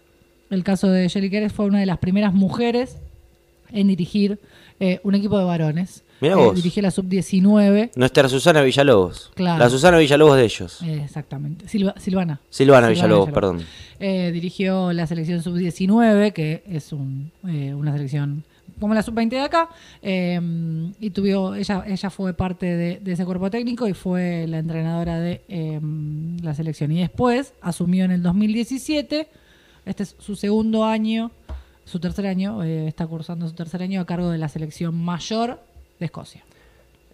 Speaker 3: El caso de Shelly Kerr fue una de las primeras mujeres en dirigir eh, un equipo de varones.
Speaker 2: Mirá vos.
Speaker 3: dirigió la sub-19.
Speaker 2: Nuestra Susana Villalobos.
Speaker 3: Claro.
Speaker 2: La Susana Villalobos de ellos.
Speaker 3: Eh, exactamente. Silva- Silvana.
Speaker 2: Silvana Villalobos, perdón.
Speaker 3: Eh, dirigió la selección sub-19, que es un, eh, una selección como la sub-20 de acá, eh, y tuvo, ella, ella fue parte de, ese cuerpo técnico y fue la entrenadora de eh, la selección. Y después asumió en el 2017, este es su segundo año, su tercer año, eh, está cursando su tercer año a cargo de la selección mayor de Escocia.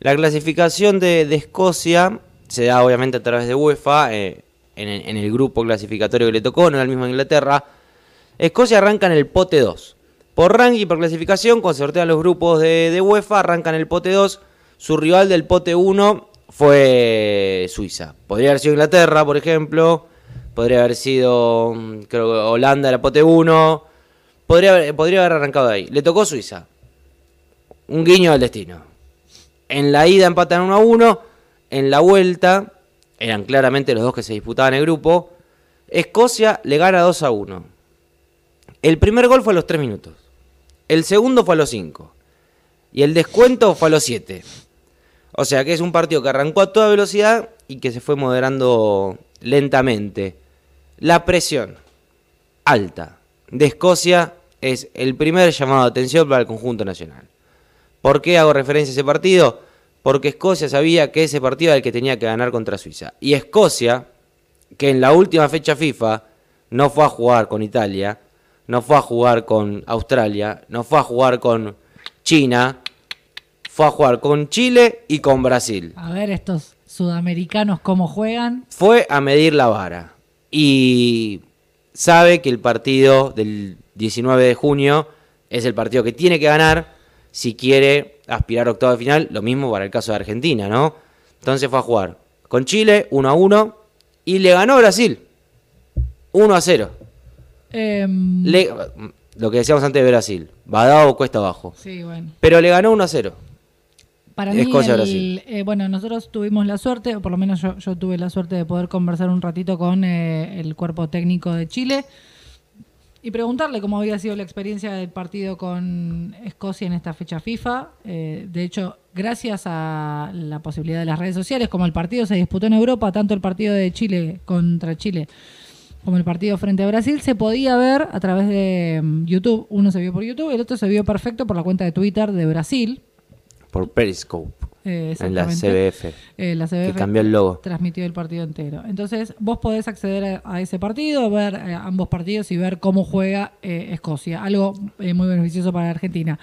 Speaker 2: La clasificación de, Escocia se da obviamente a través de UEFA, eh, en, en el grupo clasificatorio que le tocó, no era el mismo Inglaterra. Escocia arranca en el pote 2. Por ranking y por clasificación, cuando se sortean los grupos de, de UEFA, arranca en el pote 2. Su rival del pote 1 fue Suiza. Podría haber sido Inglaterra, por ejemplo. Podría haber sido, mm, creo que Holanda era pote 1. Podría, haber- podría haber arrancado de ahí. Le tocó Suiza. Un guiño al destino. En la ida empatan 1 a 1. En la vuelta, eran claramente los dos que se disputaban el grupo. Escocia le gana 2 a 1. El primer gol fue a los 3 minutos. El segundo fue a los 5. Y el descuento fue a los 7. O sea que es un partido que arrancó a toda velocidad y que se fue moderando lentamente. La presión alta de Escocia es el primer llamado de atención para el conjunto nacional. ¿Por qué hago referencia a ese partido? Porque Escocia sabía que ese partido era el que tenía que ganar contra Suiza. Y Escocia, que en la última fecha FIFA no fue a jugar con Italia, no fue a jugar con Australia, no fue a jugar con China, fue a jugar con Chile y con Brasil.
Speaker 3: A ver estos sudamericanos cómo juegan.
Speaker 2: Fue a medir la vara. Y sabe que el partido del 19 de junio es el partido que tiene que ganar si quiere aspirar a octavo de final. Lo mismo para el caso de Argentina, ¿no? Entonces fue a jugar con Chile 1 a 1 y le ganó Brasil 1 a 0.
Speaker 3: Em,
Speaker 2: Le- lo que decíamos antes de Brasil, va dado o cuesta abajo.
Speaker 3: sí, bueno.
Speaker 2: Pero le ganó 1 a 0.
Speaker 3: Para mí,
Speaker 2: Escocia,
Speaker 3: el-
Speaker 2: Brasil.
Speaker 3: eh, bueno, nosotros tuvimos la suerte, o por lo menos yo, yo tuve la suerte de poder conversar un ratito con eh, el cuerpo técnico de Chile y preguntarle cómo había sido la experiencia del partido con Escocia en esta fecha FIFA. Eh, de hecho, gracias a la posibilidad de las redes sociales, como el partido se disputó en Europa, tanto el partido de Chile contra Chile como el partido frente a Brasil, se podía ver a través de mm, YouTube. Uno se vio por YouTube, el otro se vio perfecto por la cuenta de Twitter de Brasil.
Speaker 2: Por Periscope.
Speaker 3: Eh,
Speaker 2: En la. CBF.
Speaker 3: Eh, la CBF
Speaker 2: Que cambió el logo.
Speaker 3: transmitió el partido entero. Entonces, vos podés acceder a, a ese partido, ver eh, ambos partidos y ver cómo juega Escocia. Algo muy beneficioso para Argentina.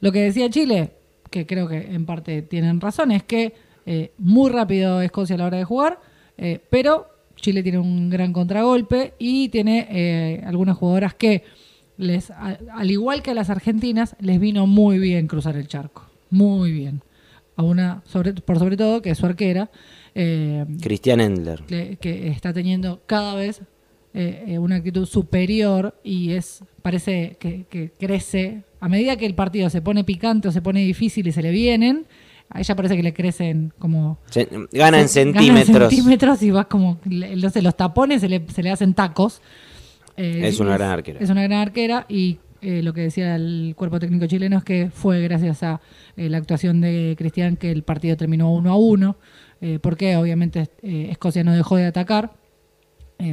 Speaker 3: Lo que decía Chile, que creo que en parte tienen razón, es que muy rápido Escocia a la hora de jugar, pero Chile tiene un gran contragolpe y tiene eh, algunas jugadoras que, les, al igual que a las argentinas, les vino muy bien cruzar el charco. Muy bien. A una, sobre, por sobre todo, que es su arquera, eh,
Speaker 2: Christian Endler.
Speaker 3: que, que está teniendo cada vez eh, eh, una actitud superior y es parece que, que crece a medida que el partido se pone picante o se pone difícil y se le vienen a ella parece que le crecen como
Speaker 2: Se- gana en centímetros.
Speaker 3: centímetros y va como sé, los tapones se le, se le hacen tacos Eh,
Speaker 2: Es una gran arquera.
Speaker 3: es una gran arquera y eh, lo que decía el cuerpo técnico chileno es que fue gracias a eh, la actuación de Cristian que el partido terminó uno a uno, eh, porque obviamente Escocia no dejó de atacar,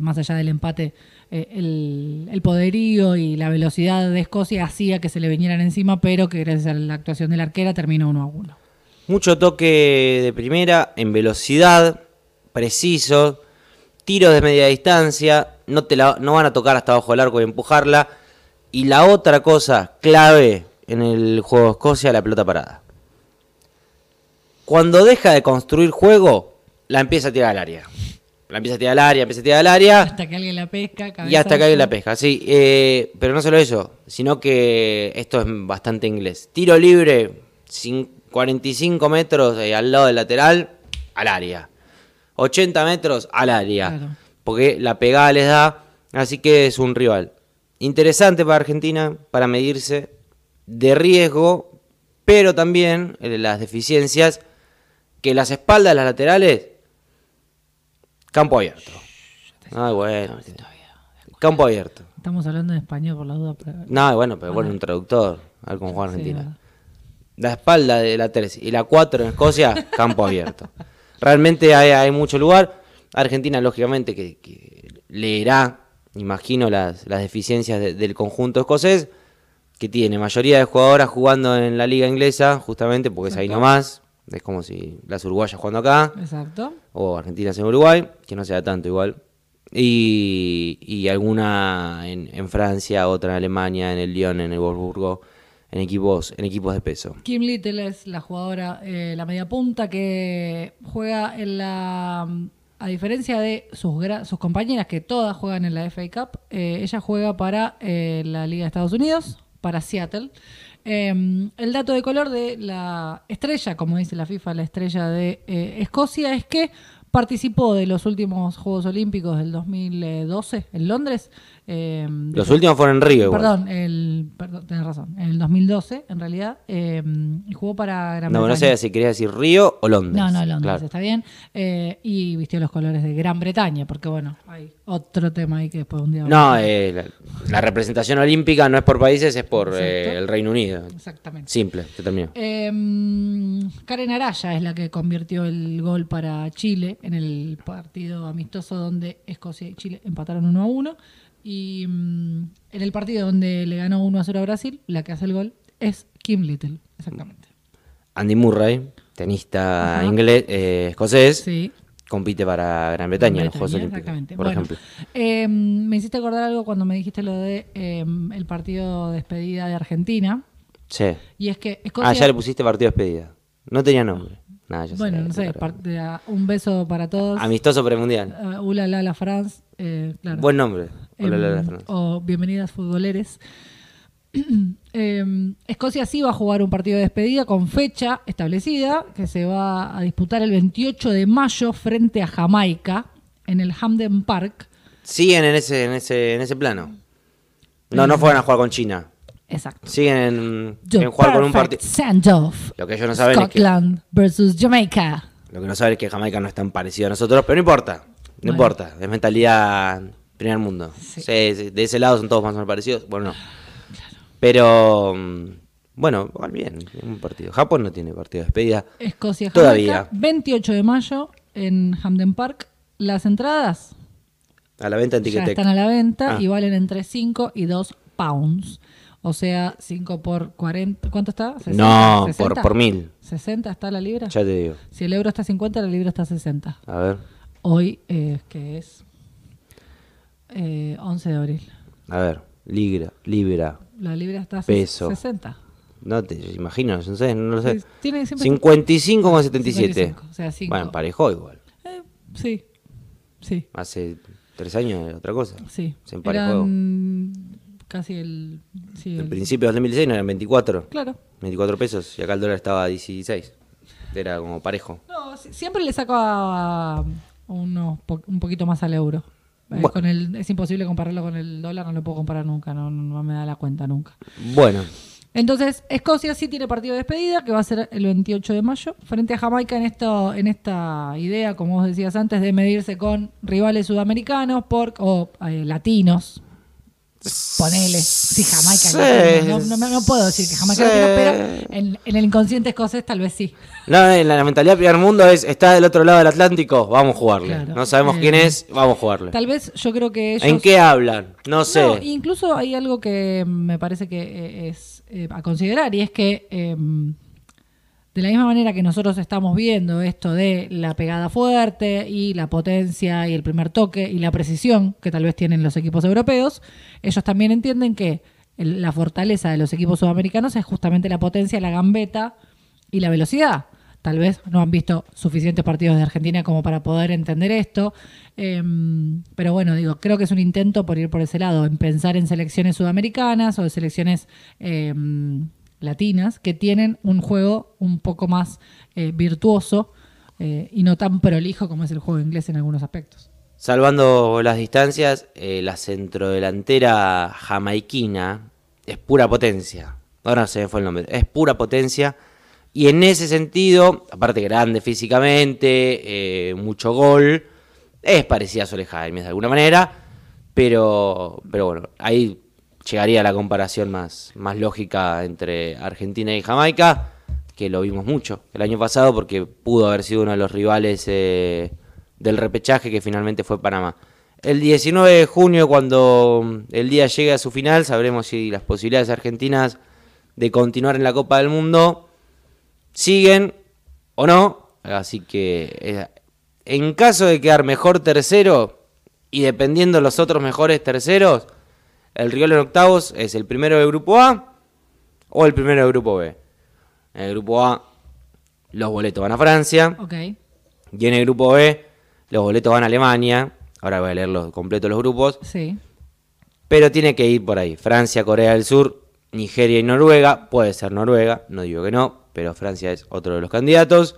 Speaker 3: más allá del empate, el, el poderío y la velocidad de Escocia hacía que se le vinieran encima, pero que gracias a la actuación de la arquera terminó uno a uno.
Speaker 2: Mucho toque de primera, en velocidad, preciso, tiros de media distancia, no, te la, no van a tocar hasta abajo del arco y empujarla. Y la otra cosa clave en el juego de Escocia, la pelota parada. Cuando deja de construir juego, la empieza a tirar al área. La empieza a tirar al área, empieza a tirar al área.
Speaker 3: Hasta que alguien la pesca.
Speaker 2: Y hasta que alguien la pesca, sí. eh, pero no solo eso, sino que esto es bastante inglés. Tiro libre, cin- 45 metros eh, al lado del lateral, al área. 80 metros al área.
Speaker 3: Claro.
Speaker 2: Porque la pegada les da, así que es un rival. Interesante para Argentina, para medirse, de riesgo, pero también eh, las deficiencias, que las espaldas, las laterales, campo abierto. Ay, bueno. Campo abierto.
Speaker 3: Estamos hablando en español por la duda. pero-
Speaker 2: No, bueno, pero bueno,
Speaker 3: Bueno.
Speaker 2: un traductor al con Juan Argentina. La espalda de la 3 y la 4 en Escocia, campo abierto. Realmente hay, hay mucho lugar. Argentina, lógicamente, que, que leerá, imagino, las, las deficiencias de- del conjunto escocés. que tiene mayoría de jugadoras jugando en la liga inglesa, justamente porque es ahí nomás. Es como si las uruguayas jugando acá,
Speaker 3: Exacto.
Speaker 2: o argentinas en Uruguay, que no sea tanto igual. Y, y alguna en, en Francia, otra en Alemania, en el Lyon, en el Wolfsburgo, en equipos, en equipos de peso.
Speaker 3: Kim Little es la jugadora, eh, la media punta que juega en la. A diferencia de sus, sus compañeras que todas juegan en la FA Cup, eh, ella juega para eh, la Liga de Estados Unidos, para Seattle. Eh, el dato de color de la estrella, como dice la FIFA, la estrella de eh, Escocia, es que participó de los últimos Juegos Olímpicos del 2012 en Londres. Eh, de-
Speaker 2: Los últimos fueron en Río igual.
Speaker 3: Perdón, el, perdón, tenés razón. En el 2012, en realidad, eh, jugó para Gran
Speaker 2: No, no
Speaker 3: Bretaña.
Speaker 2: sé si quería decir Río o Londres.
Speaker 3: No, no, Londres,
Speaker 2: Claro.
Speaker 3: está bien. Eh, y vistió los colores de Gran Bretaña, porque bueno, hay otro tema ahí que después un día...
Speaker 2: No, eh, la, la representación olímpica no es por países, es por eh, el Reino Unido.
Speaker 3: Exactamente.
Speaker 2: Simple, te termino.
Speaker 3: Eh, Karen Araya es la que convirtió el gol para Chile en el partido amistoso donde Escocia y Chile empataron 1 a 1. Y mm, en el partido donde le ganó 1 a 0 a Brasil, la que hace el gol es Kim Little. Exactamente.
Speaker 2: Andy Murray, tenista
Speaker 3: Ajá.
Speaker 2: inglés, eh, escocés,
Speaker 3: Sí.
Speaker 2: compite para Gran Bretaña en los Juegos Olímpicos,
Speaker 3: Exactamente.
Speaker 2: por
Speaker 3: Bueno,
Speaker 2: ejemplo.
Speaker 3: eh, me hiciste acordar algo cuando me dijiste lo de eh, el partido de despedida de Argentina.
Speaker 2: Sí.
Speaker 3: Y es que Escocia.
Speaker 2: Ah, ya le pusiste partido de despedida. No tenía nombre. Nada,
Speaker 3: bueno, no sé, de- a- un beso para todos.
Speaker 2: Amistoso premundial.
Speaker 3: Uh, Ula la la France. Eh, claro.
Speaker 2: Buen nombre. Hola,
Speaker 3: Em, o bienvenidas futboleres. Em, Escocia sí va a jugar un partido de despedida con fecha establecida que se va a disputar el 28 de mayo frente a Jamaica en el Hamden Park.
Speaker 2: Siguen en ese, en ese, en ese plano. No,
Speaker 3: Eh,
Speaker 2: no fueron a jugar con China.
Speaker 3: Exacto.
Speaker 2: Siguen en, jugar con un partido. Lo que ellos no saben es que
Speaker 3: Scotland versus Jamaica.
Speaker 2: lo que no saben es que Jamaica no es tan parecido a nosotros, pero no importa. No
Speaker 3: Bueno.
Speaker 2: importa. Es mentalidad primer mundo.
Speaker 3: Sí.
Speaker 2: Sí, de ese lado son todos más o menos parecidos. Bueno, no. Pero mm, bueno, igual bien, un partido. Japón no tiene partido de despedida.
Speaker 3: Escocia
Speaker 2: Todavía.
Speaker 3: Jamaica. 28 de mayo en Hamden Park. Las entradas
Speaker 2: A la venta en
Speaker 3: ya
Speaker 2: Ticketek.
Speaker 3: están a la venta
Speaker 2: Ah.
Speaker 3: y valen entre 5 y 2 pounds. O sea, 5 por 40. ¿Cuánto está? ¿60?
Speaker 2: No, por,
Speaker 3: 60?
Speaker 2: por mil.
Speaker 3: ¿60 está la libra?
Speaker 2: Ya te digo.
Speaker 3: Si el euro está a 50, la libra está a 60.
Speaker 2: A ver,
Speaker 3: Hoy, eh, que es eh, 11 de abril.
Speaker 2: a ver. Libra, libra.
Speaker 3: La libra está a
Speaker 2: Peso.
Speaker 3: 60.
Speaker 2: No te imagino, no sé, no lo sé.
Speaker 3: Tiene siempre-
Speaker 2: 55,77.
Speaker 3: 55, o sea, cinco.
Speaker 2: Bueno, emparejó igual.
Speaker 3: Eh, sí, sí,
Speaker 2: Hace tres años era otra cosa.
Speaker 3: sí.
Speaker 2: Se emparejó.
Speaker 3: Eran casi el... Sí,
Speaker 2: El
Speaker 3: el-
Speaker 2: principio del 2016 no eran 24.
Speaker 3: Claro.
Speaker 2: 24 pesos y acá el dólar estaba a 16. Era como parejo.
Speaker 3: No, si- siempre le saco a unos po- un poquito más al euro. Eh,
Speaker 2: Bueno.
Speaker 3: con el, es imposible compararlo con el dólar, no lo puedo comparar nunca, no, no me da la cuenta nunca.
Speaker 2: Bueno,
Speaker 3: Entonces, Escocia sí tiene partido de despedida, que va a ser el 28 de mayo, frente a Jamaica en, esto, en esta idea, como vos decías antes, de medirse con rivales sudamericanos por, o eh, latinos. Ponele. Sí, Jamaica
Speaker 2: Sí.
Speaker 3: No, no- no puedo decir que Jamaica
Speaker 2: Sí.
Speaker 3: pero en, en el inconsciente escocés tal vez sí.
Speaker 2: no, en la, la mentalidad primer mundo es, está del otro lado del Atlántico, vamos a jugarle.
Speaker 3: Claro.
Speaker 2: No sabemos
Speaker 3: Eh,
Speaker 2: quién es, vamos a jugarle.
Speaker 3: Tal vez yo creo que ellos...
Speaker 2: ¿En qué hablan? No sé.
Speaker 3: No, incluso hay algo que me parece que eh, es eh, a considerar y es que eh, de la misma manera que nosotros estamos viendo esto de la pegada fuerte y la potencia y el primer toque y la precisión que tal vez tienen los equipos europeos, ellos también entienden que la fortaleza de los equipos sudamericanos es justamente la potencia, la gambeta y la velocidad. Tal vez no han visto suficientes partidos de Argentina como para poder entender esto. Em, pero bueno, digo, creo que es un intento por ir por ese lado, en pensar en selecciones sudamericanas o de selecciones em, latinas que tienen un juego un poco más eh, virtuoso eh, y no tan prolijo como es el juego inglés en algunos aspectos.
Speaker 2: Salvando las distancias, eh, la centrodelantera jamaiquina es pura potencia. Ahora no se me fue el nombre. Es pura potencia. Y en ese sentido, aparte grande físicamente, mucho gol, es parecida a Sole Jaime de alguna manera. Pero, pero bueno, ahí llegaría la comparación más, lógica entre Argentina y Jamaica, que lo vimos mucho el año pasado porque pudo haber sido uno de los rivales eh, del repechaje que finalmente fue Panamá. El 19 de junio, cuando el día llegue a su final, sabremos si las posibilidades argentinas de continuar en la Copa del Mundo siguen o no. Así que eh, en caso de quedar mejor tercero y dependiendo los otros mejores terceros, el rival en octavos es el primero del grupo A o el primero del grupo B. En el grupo A los boletos van a Francia
Speaker 3: Ok.
Speaker 2: y en el grupo B los boletos van a Alemania. Ahora voy a leer los completos los grupos.
Speaker 3: Sí.
Speaker 2: Pero tiene que ir por ahí. Francia, Corea del Sur, Nigeria y Noruega. Puede ser Noruega, no digo que no, pero Francia es otro de los candidatos.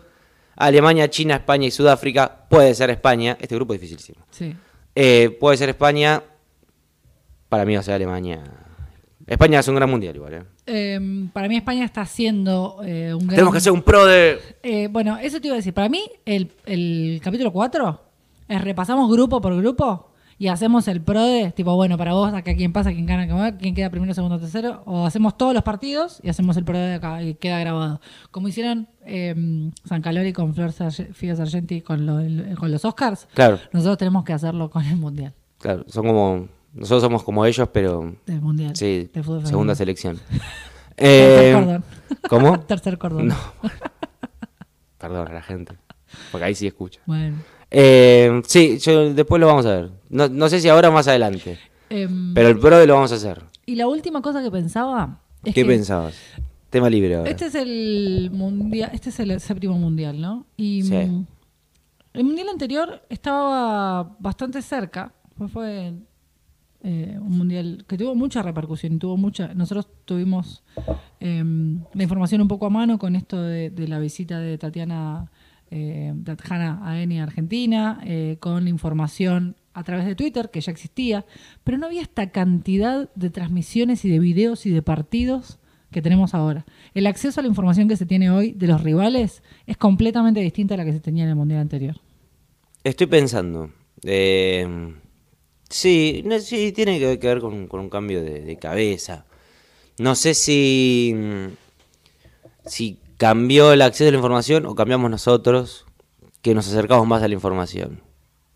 Speaker 2: Alemania, China, España y Sudáfrica. Puede ser España. Este grupo es dificilísimo.
Speaker 3: Sí.
Speaker 2: Eh, puede ser España. Para mí va a ser Alemania. España es un gran mundial igual. ¿eh?
Speaker 3: Em, para mí España está haciendo eh, un gran...
Speaker 2: Tenemos que hacer un pro de...
Speaker 3: Eh, bueno, eso te iba a decir. Para mí, el, el capítulo 4 es repasamos grupo por grupo y hacemos el pro de, tipo, bueno, para vos, acá quién pasa, quién gana, quién, queda primero, segundo, tercero. O hacemos todos los partidos y hacemos el pro de acá y queda grabado. Como hicieron em, San Calori con Flor Fia Sargenti con, lo- el- con los Oscars.
Speaker 2: Claro,
Speaker 3: Nosotros tenemos que hacerlo con el Mundial.
Speaker 2: claro. Son como... Nosotros somos como ellos, pero...
Speaker 3: Del Mundial.
Speaker 2: Sí,
Speaker 3: de fútbol
Speaker 2: segunda selección.
Speaker 3: Tercer
Speaker 2: Eh,
Speaker 3: cordón.
Speaker 2: ¿Cómo?
Speaker 3: Tercer cordón.
Speaker 2: No. Perdón a la gente. Porque ahí sí escucha.
Speaker 3: Bueno.
Speaker 2: Eh, sí, yo, después lo vamos a ver. No, no sé si ahora o más adelante.
Speaker 3: Em,
Speaker 2: Pero el pro de lo vamos a hacer.
Speaker 3: y la última cosa que pensaba es
Speaker 2: ¿Qué
Speaker 3: que
Speaker 2: pensabas? Tema libre ahora.
Speaker 3: Este es el mundial, este es el séptimo mundial, ¿no? Y
Speaker 2: Sí.
Speaker 3: mm, el mundial anterior estaba bastante cerca. Fue, eh, un mundial que tuvo mucha repercusión tuvo mucha. Nosotros tuvimos eh, la información un poco a mano con esto de, la visita de Tatiana eh, Tatjana a Argentina, eh, con información a través de Twitter, que ya existía, pero no había esta cantidad de transmisiones y de videos y de partidos que tenemos ahora. El acceso a la información que se tiene hoy de los rivales es completamente distinta a la que se tenía en el Mundial anterior.
Speaker 2: Estoy pensando. eh, sí, no, sí, tiene que que ver con, con un cambio de, de cabeza. No sé si. mm, Si cambió el acceso a la información o cambiamos nosotros que nos acercamos más a la información.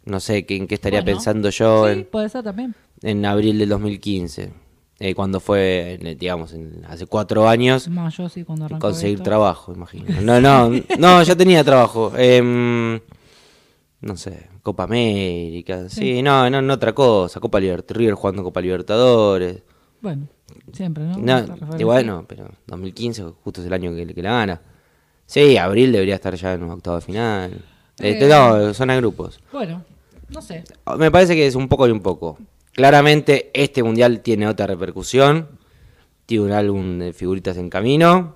Speaker 2: No sé qué- en qué estaría
Speaker 3: Bueno,
Speaker 2: pensando yo
Speaker 3: sí,
Speaker 2: en,
Speaker 3: puede ser también.
Speaker 2: en abril del 2015. eh, cuando fue, en, digamos, en- hace cuatro años.
Speaker 3: Sí cuando
Speaker 2: Conseguir
Speaker 3: esto.
Speaker 2: trabajo, imagino. No, no, no, ya tenía trabajo. Em, no sé, Copa América. Sí, no, no, no otra cosa. Copa Libertadores, River jugando Copa Libertadores.
Speaker 3: Bueno, siempre, ¿no?
Speaker 2: No, y bueno, pero 2015 justo es el año que, que la gana. Sí, abril debería estar ya en un octavo de final. Este,
Speaker 3: Eh.
Speaker 2: no, son a grupos.
Speaker 3: Bueno, no sé.
Speaker 2: Me parece que es un poco y un poco. Claramente este mundial tiene otra repercusión. Tiene un álbum de figuritas en camino.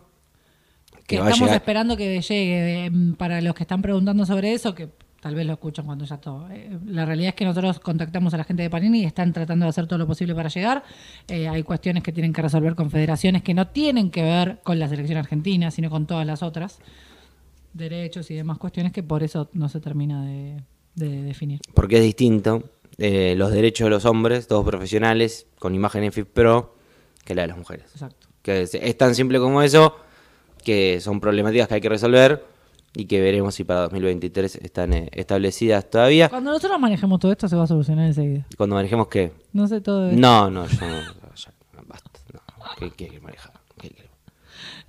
Speaker 3: Que estamos esperando que llegue. eh, Para los que están preguntando sobre eso, que tal vez lo escuchan cuando ya todo. eh, la realidad es que nosotros contactamos a la gente de Panini y están tratando de hacer todo lo posible para llegar. Eh, hay cuestiones que tienen que resolver con federaciones que no tienen que ver con la selección argentina, sino con todas las otras. Derechos y demás cuestiones que por eso no se termina de, de definir.
Speaker 2: porque es distinto. eh, los derechos de los hombres, todos profesionales, con imagen en FIPRO, que la de las mujeres.
Speaker 3: Exacto.
Speaker 2: Que es, es tan simple como eso, que son problemáticas que hay que resolver y que veremos si para 2023 están eh, establecidas todavía.
Speaker 3: Cuando nosotros manejemos todo esto se va a solucionar enseguida.
Speaker 2: Cuando manejemos qué.
Speaker 3: No sé todo esto.
Speaker 2: No, no, yo no, ya, basta. No. ¿Qué quiere manejar? ¿Qué quiere?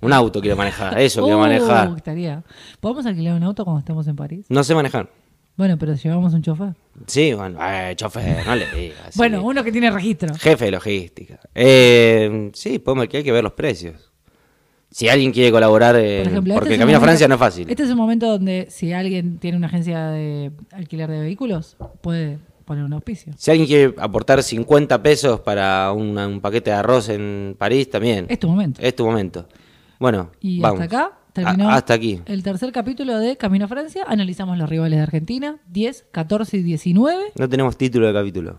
Speaker 2: Un auto quiero manejar, eso quiero
Speaker 3: Uh,
Speaker 2: manejar.
Speaker 3: estaría. ¿Podemos alquilar un auto cuando estemos en París?
Speaker 2: No sé manejar.
Speaker 3: Bueno, pero llevamos un chofer.
Speaker 2: Sí, bueno, eh, chofer, no le digas.
Speaker 3: Bueno, uno que tiene registro.
Speaker 2: Jefe de logística. Eh, sí, podemos, que hay que ver los precios. Si alguien quiere colaborar, eh,
Speaker 3: Por ejemplo,
Speaker 2: porque
Speaker 3: este
Speaker 2: el
Speaker 3: un
Speaker 2: camino a Francia no es fácil.
Speaker 3: Este es un momento donde si alguien tiene una agencia de alquiler de vehículos, puede poner un auspicio.
Speaker 2: Si alguien quiere aportar 50 pesos para un paquete de arroz en París, también.
Speaker 3: Es tu momento.
Speaker 2: Es tu momento. Bueno,
Speaker 3: Y
Speaker 2: vamos.
Speaker 3: hasta acá terminó
Speaker 2: A- hasta aquí.
Speaker 3: el tercer capítulo de Camino a Francia. Analizamos los rivales de Argentina, 10, 14 y 19.
Speaker 2: No tenemos título de capítulo.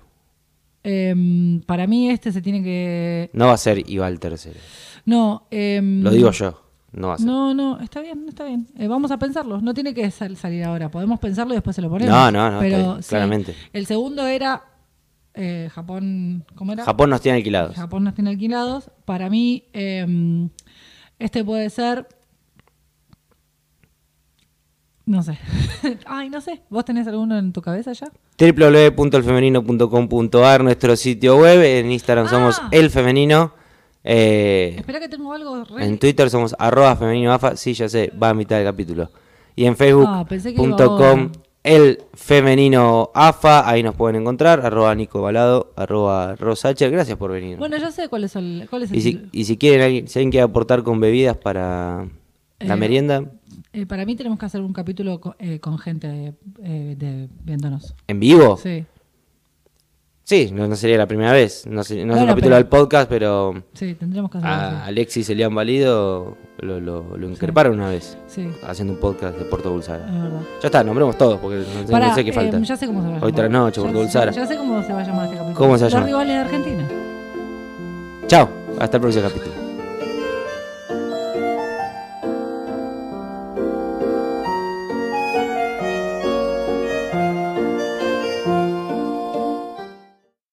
Speaker 3: Em, para mí este se tiene que...
Speaker 2: No va a ser Ival tercero.
Speaker 3: No, em,
Speaker 2: Lo digo yo. No.
Speaker 3: No, no, está bien, está bien. Eh, vamos a pensarlo. No tiene que sal- salir ahora. Podemos pensarlo y después se lo ponemos.
Speaker 2: No, no, no,
Speaker 3: Pero
Speaker 2: está bien,
Speaker 3: sí,
Speaker 2: claramente.
Speaker 3: El segundo era eh, Japón. ¿Cómo era?
Speaker 2: Japón nos tiene alquilados.
Speaker 3: Japón nos tiene alquilados. Para mí, eh, este puede ser. No sé. Ay, no sé. ¿Vos tenés alguno en tu cabeza ya?
Speaker 2: www.elfemenino.com.ar, nuestro sitio web. En Instagram
Speaker 3: Ah.
Speaker 2: somos El Femenino. Eh,
Speaker 3: Espera que tengo algo re...
Speaker 2: en Twitter somos arroba femenino afa. Sí, ya sé, va a mitad del capítulo. Y en
Speaker 3: Ah,
Speaker 2: facebook.com
Speaker 3: ahora.
Speaker 2: el femenino afa. Ahí nos pueden encontrar. Arroba Nico Balado, arroba Rosacher. Gracias por venir.
Speaker 3: Bueno, ya sé cuál es el... Cuál es
Speaker 2: y,
Speaker 3: el
Speaker 2: si, y si quieren, alguien- si alguien quiere aportar con bebidas para la
Speaker 3: Eh,
Speaker 2: merienda,
Speaker 3: Eh, para mí tenemos que hacer un capítulo co- eh, con, gente eh, de, viéndonos.
Speaker 2: ¿en vivo?
Speaker 3: Sí,
Speaker 2: Sí, no, no sería la primera vez. No, sé- no es un capítulo
Speaker 3: pero-
Speaker 2: del podcast, pero
Speaker 3: sí, tendríamos que hacerlo
Speaker 2: a. Alexis Elian Valido lo, lo, lo increparon una vez
Speaker 3: Sí,
Speaker 2: haciendo un podcast de Puerto
Speaker 3: es
Speaker 2: Bulsara.
Speaker 3: verdad.
Speaker 2: Ya está, nombremos todos porque no, sé-
Speaker 3: Pará,
Speaker 2: no sé qué falta.
Speaker 3: eh, ya sé cómo se va a
Speaker 2: Hoy tras noche, Puerto Bulsara.
Speaker 3: Ya sé cómo se va a llamar este capítulo.
Speaker 2: ¿Cómo se va a
Speaker 3: Los rivales de Argentina.
Speaker 2: Chao, hasta el próximo capítulo.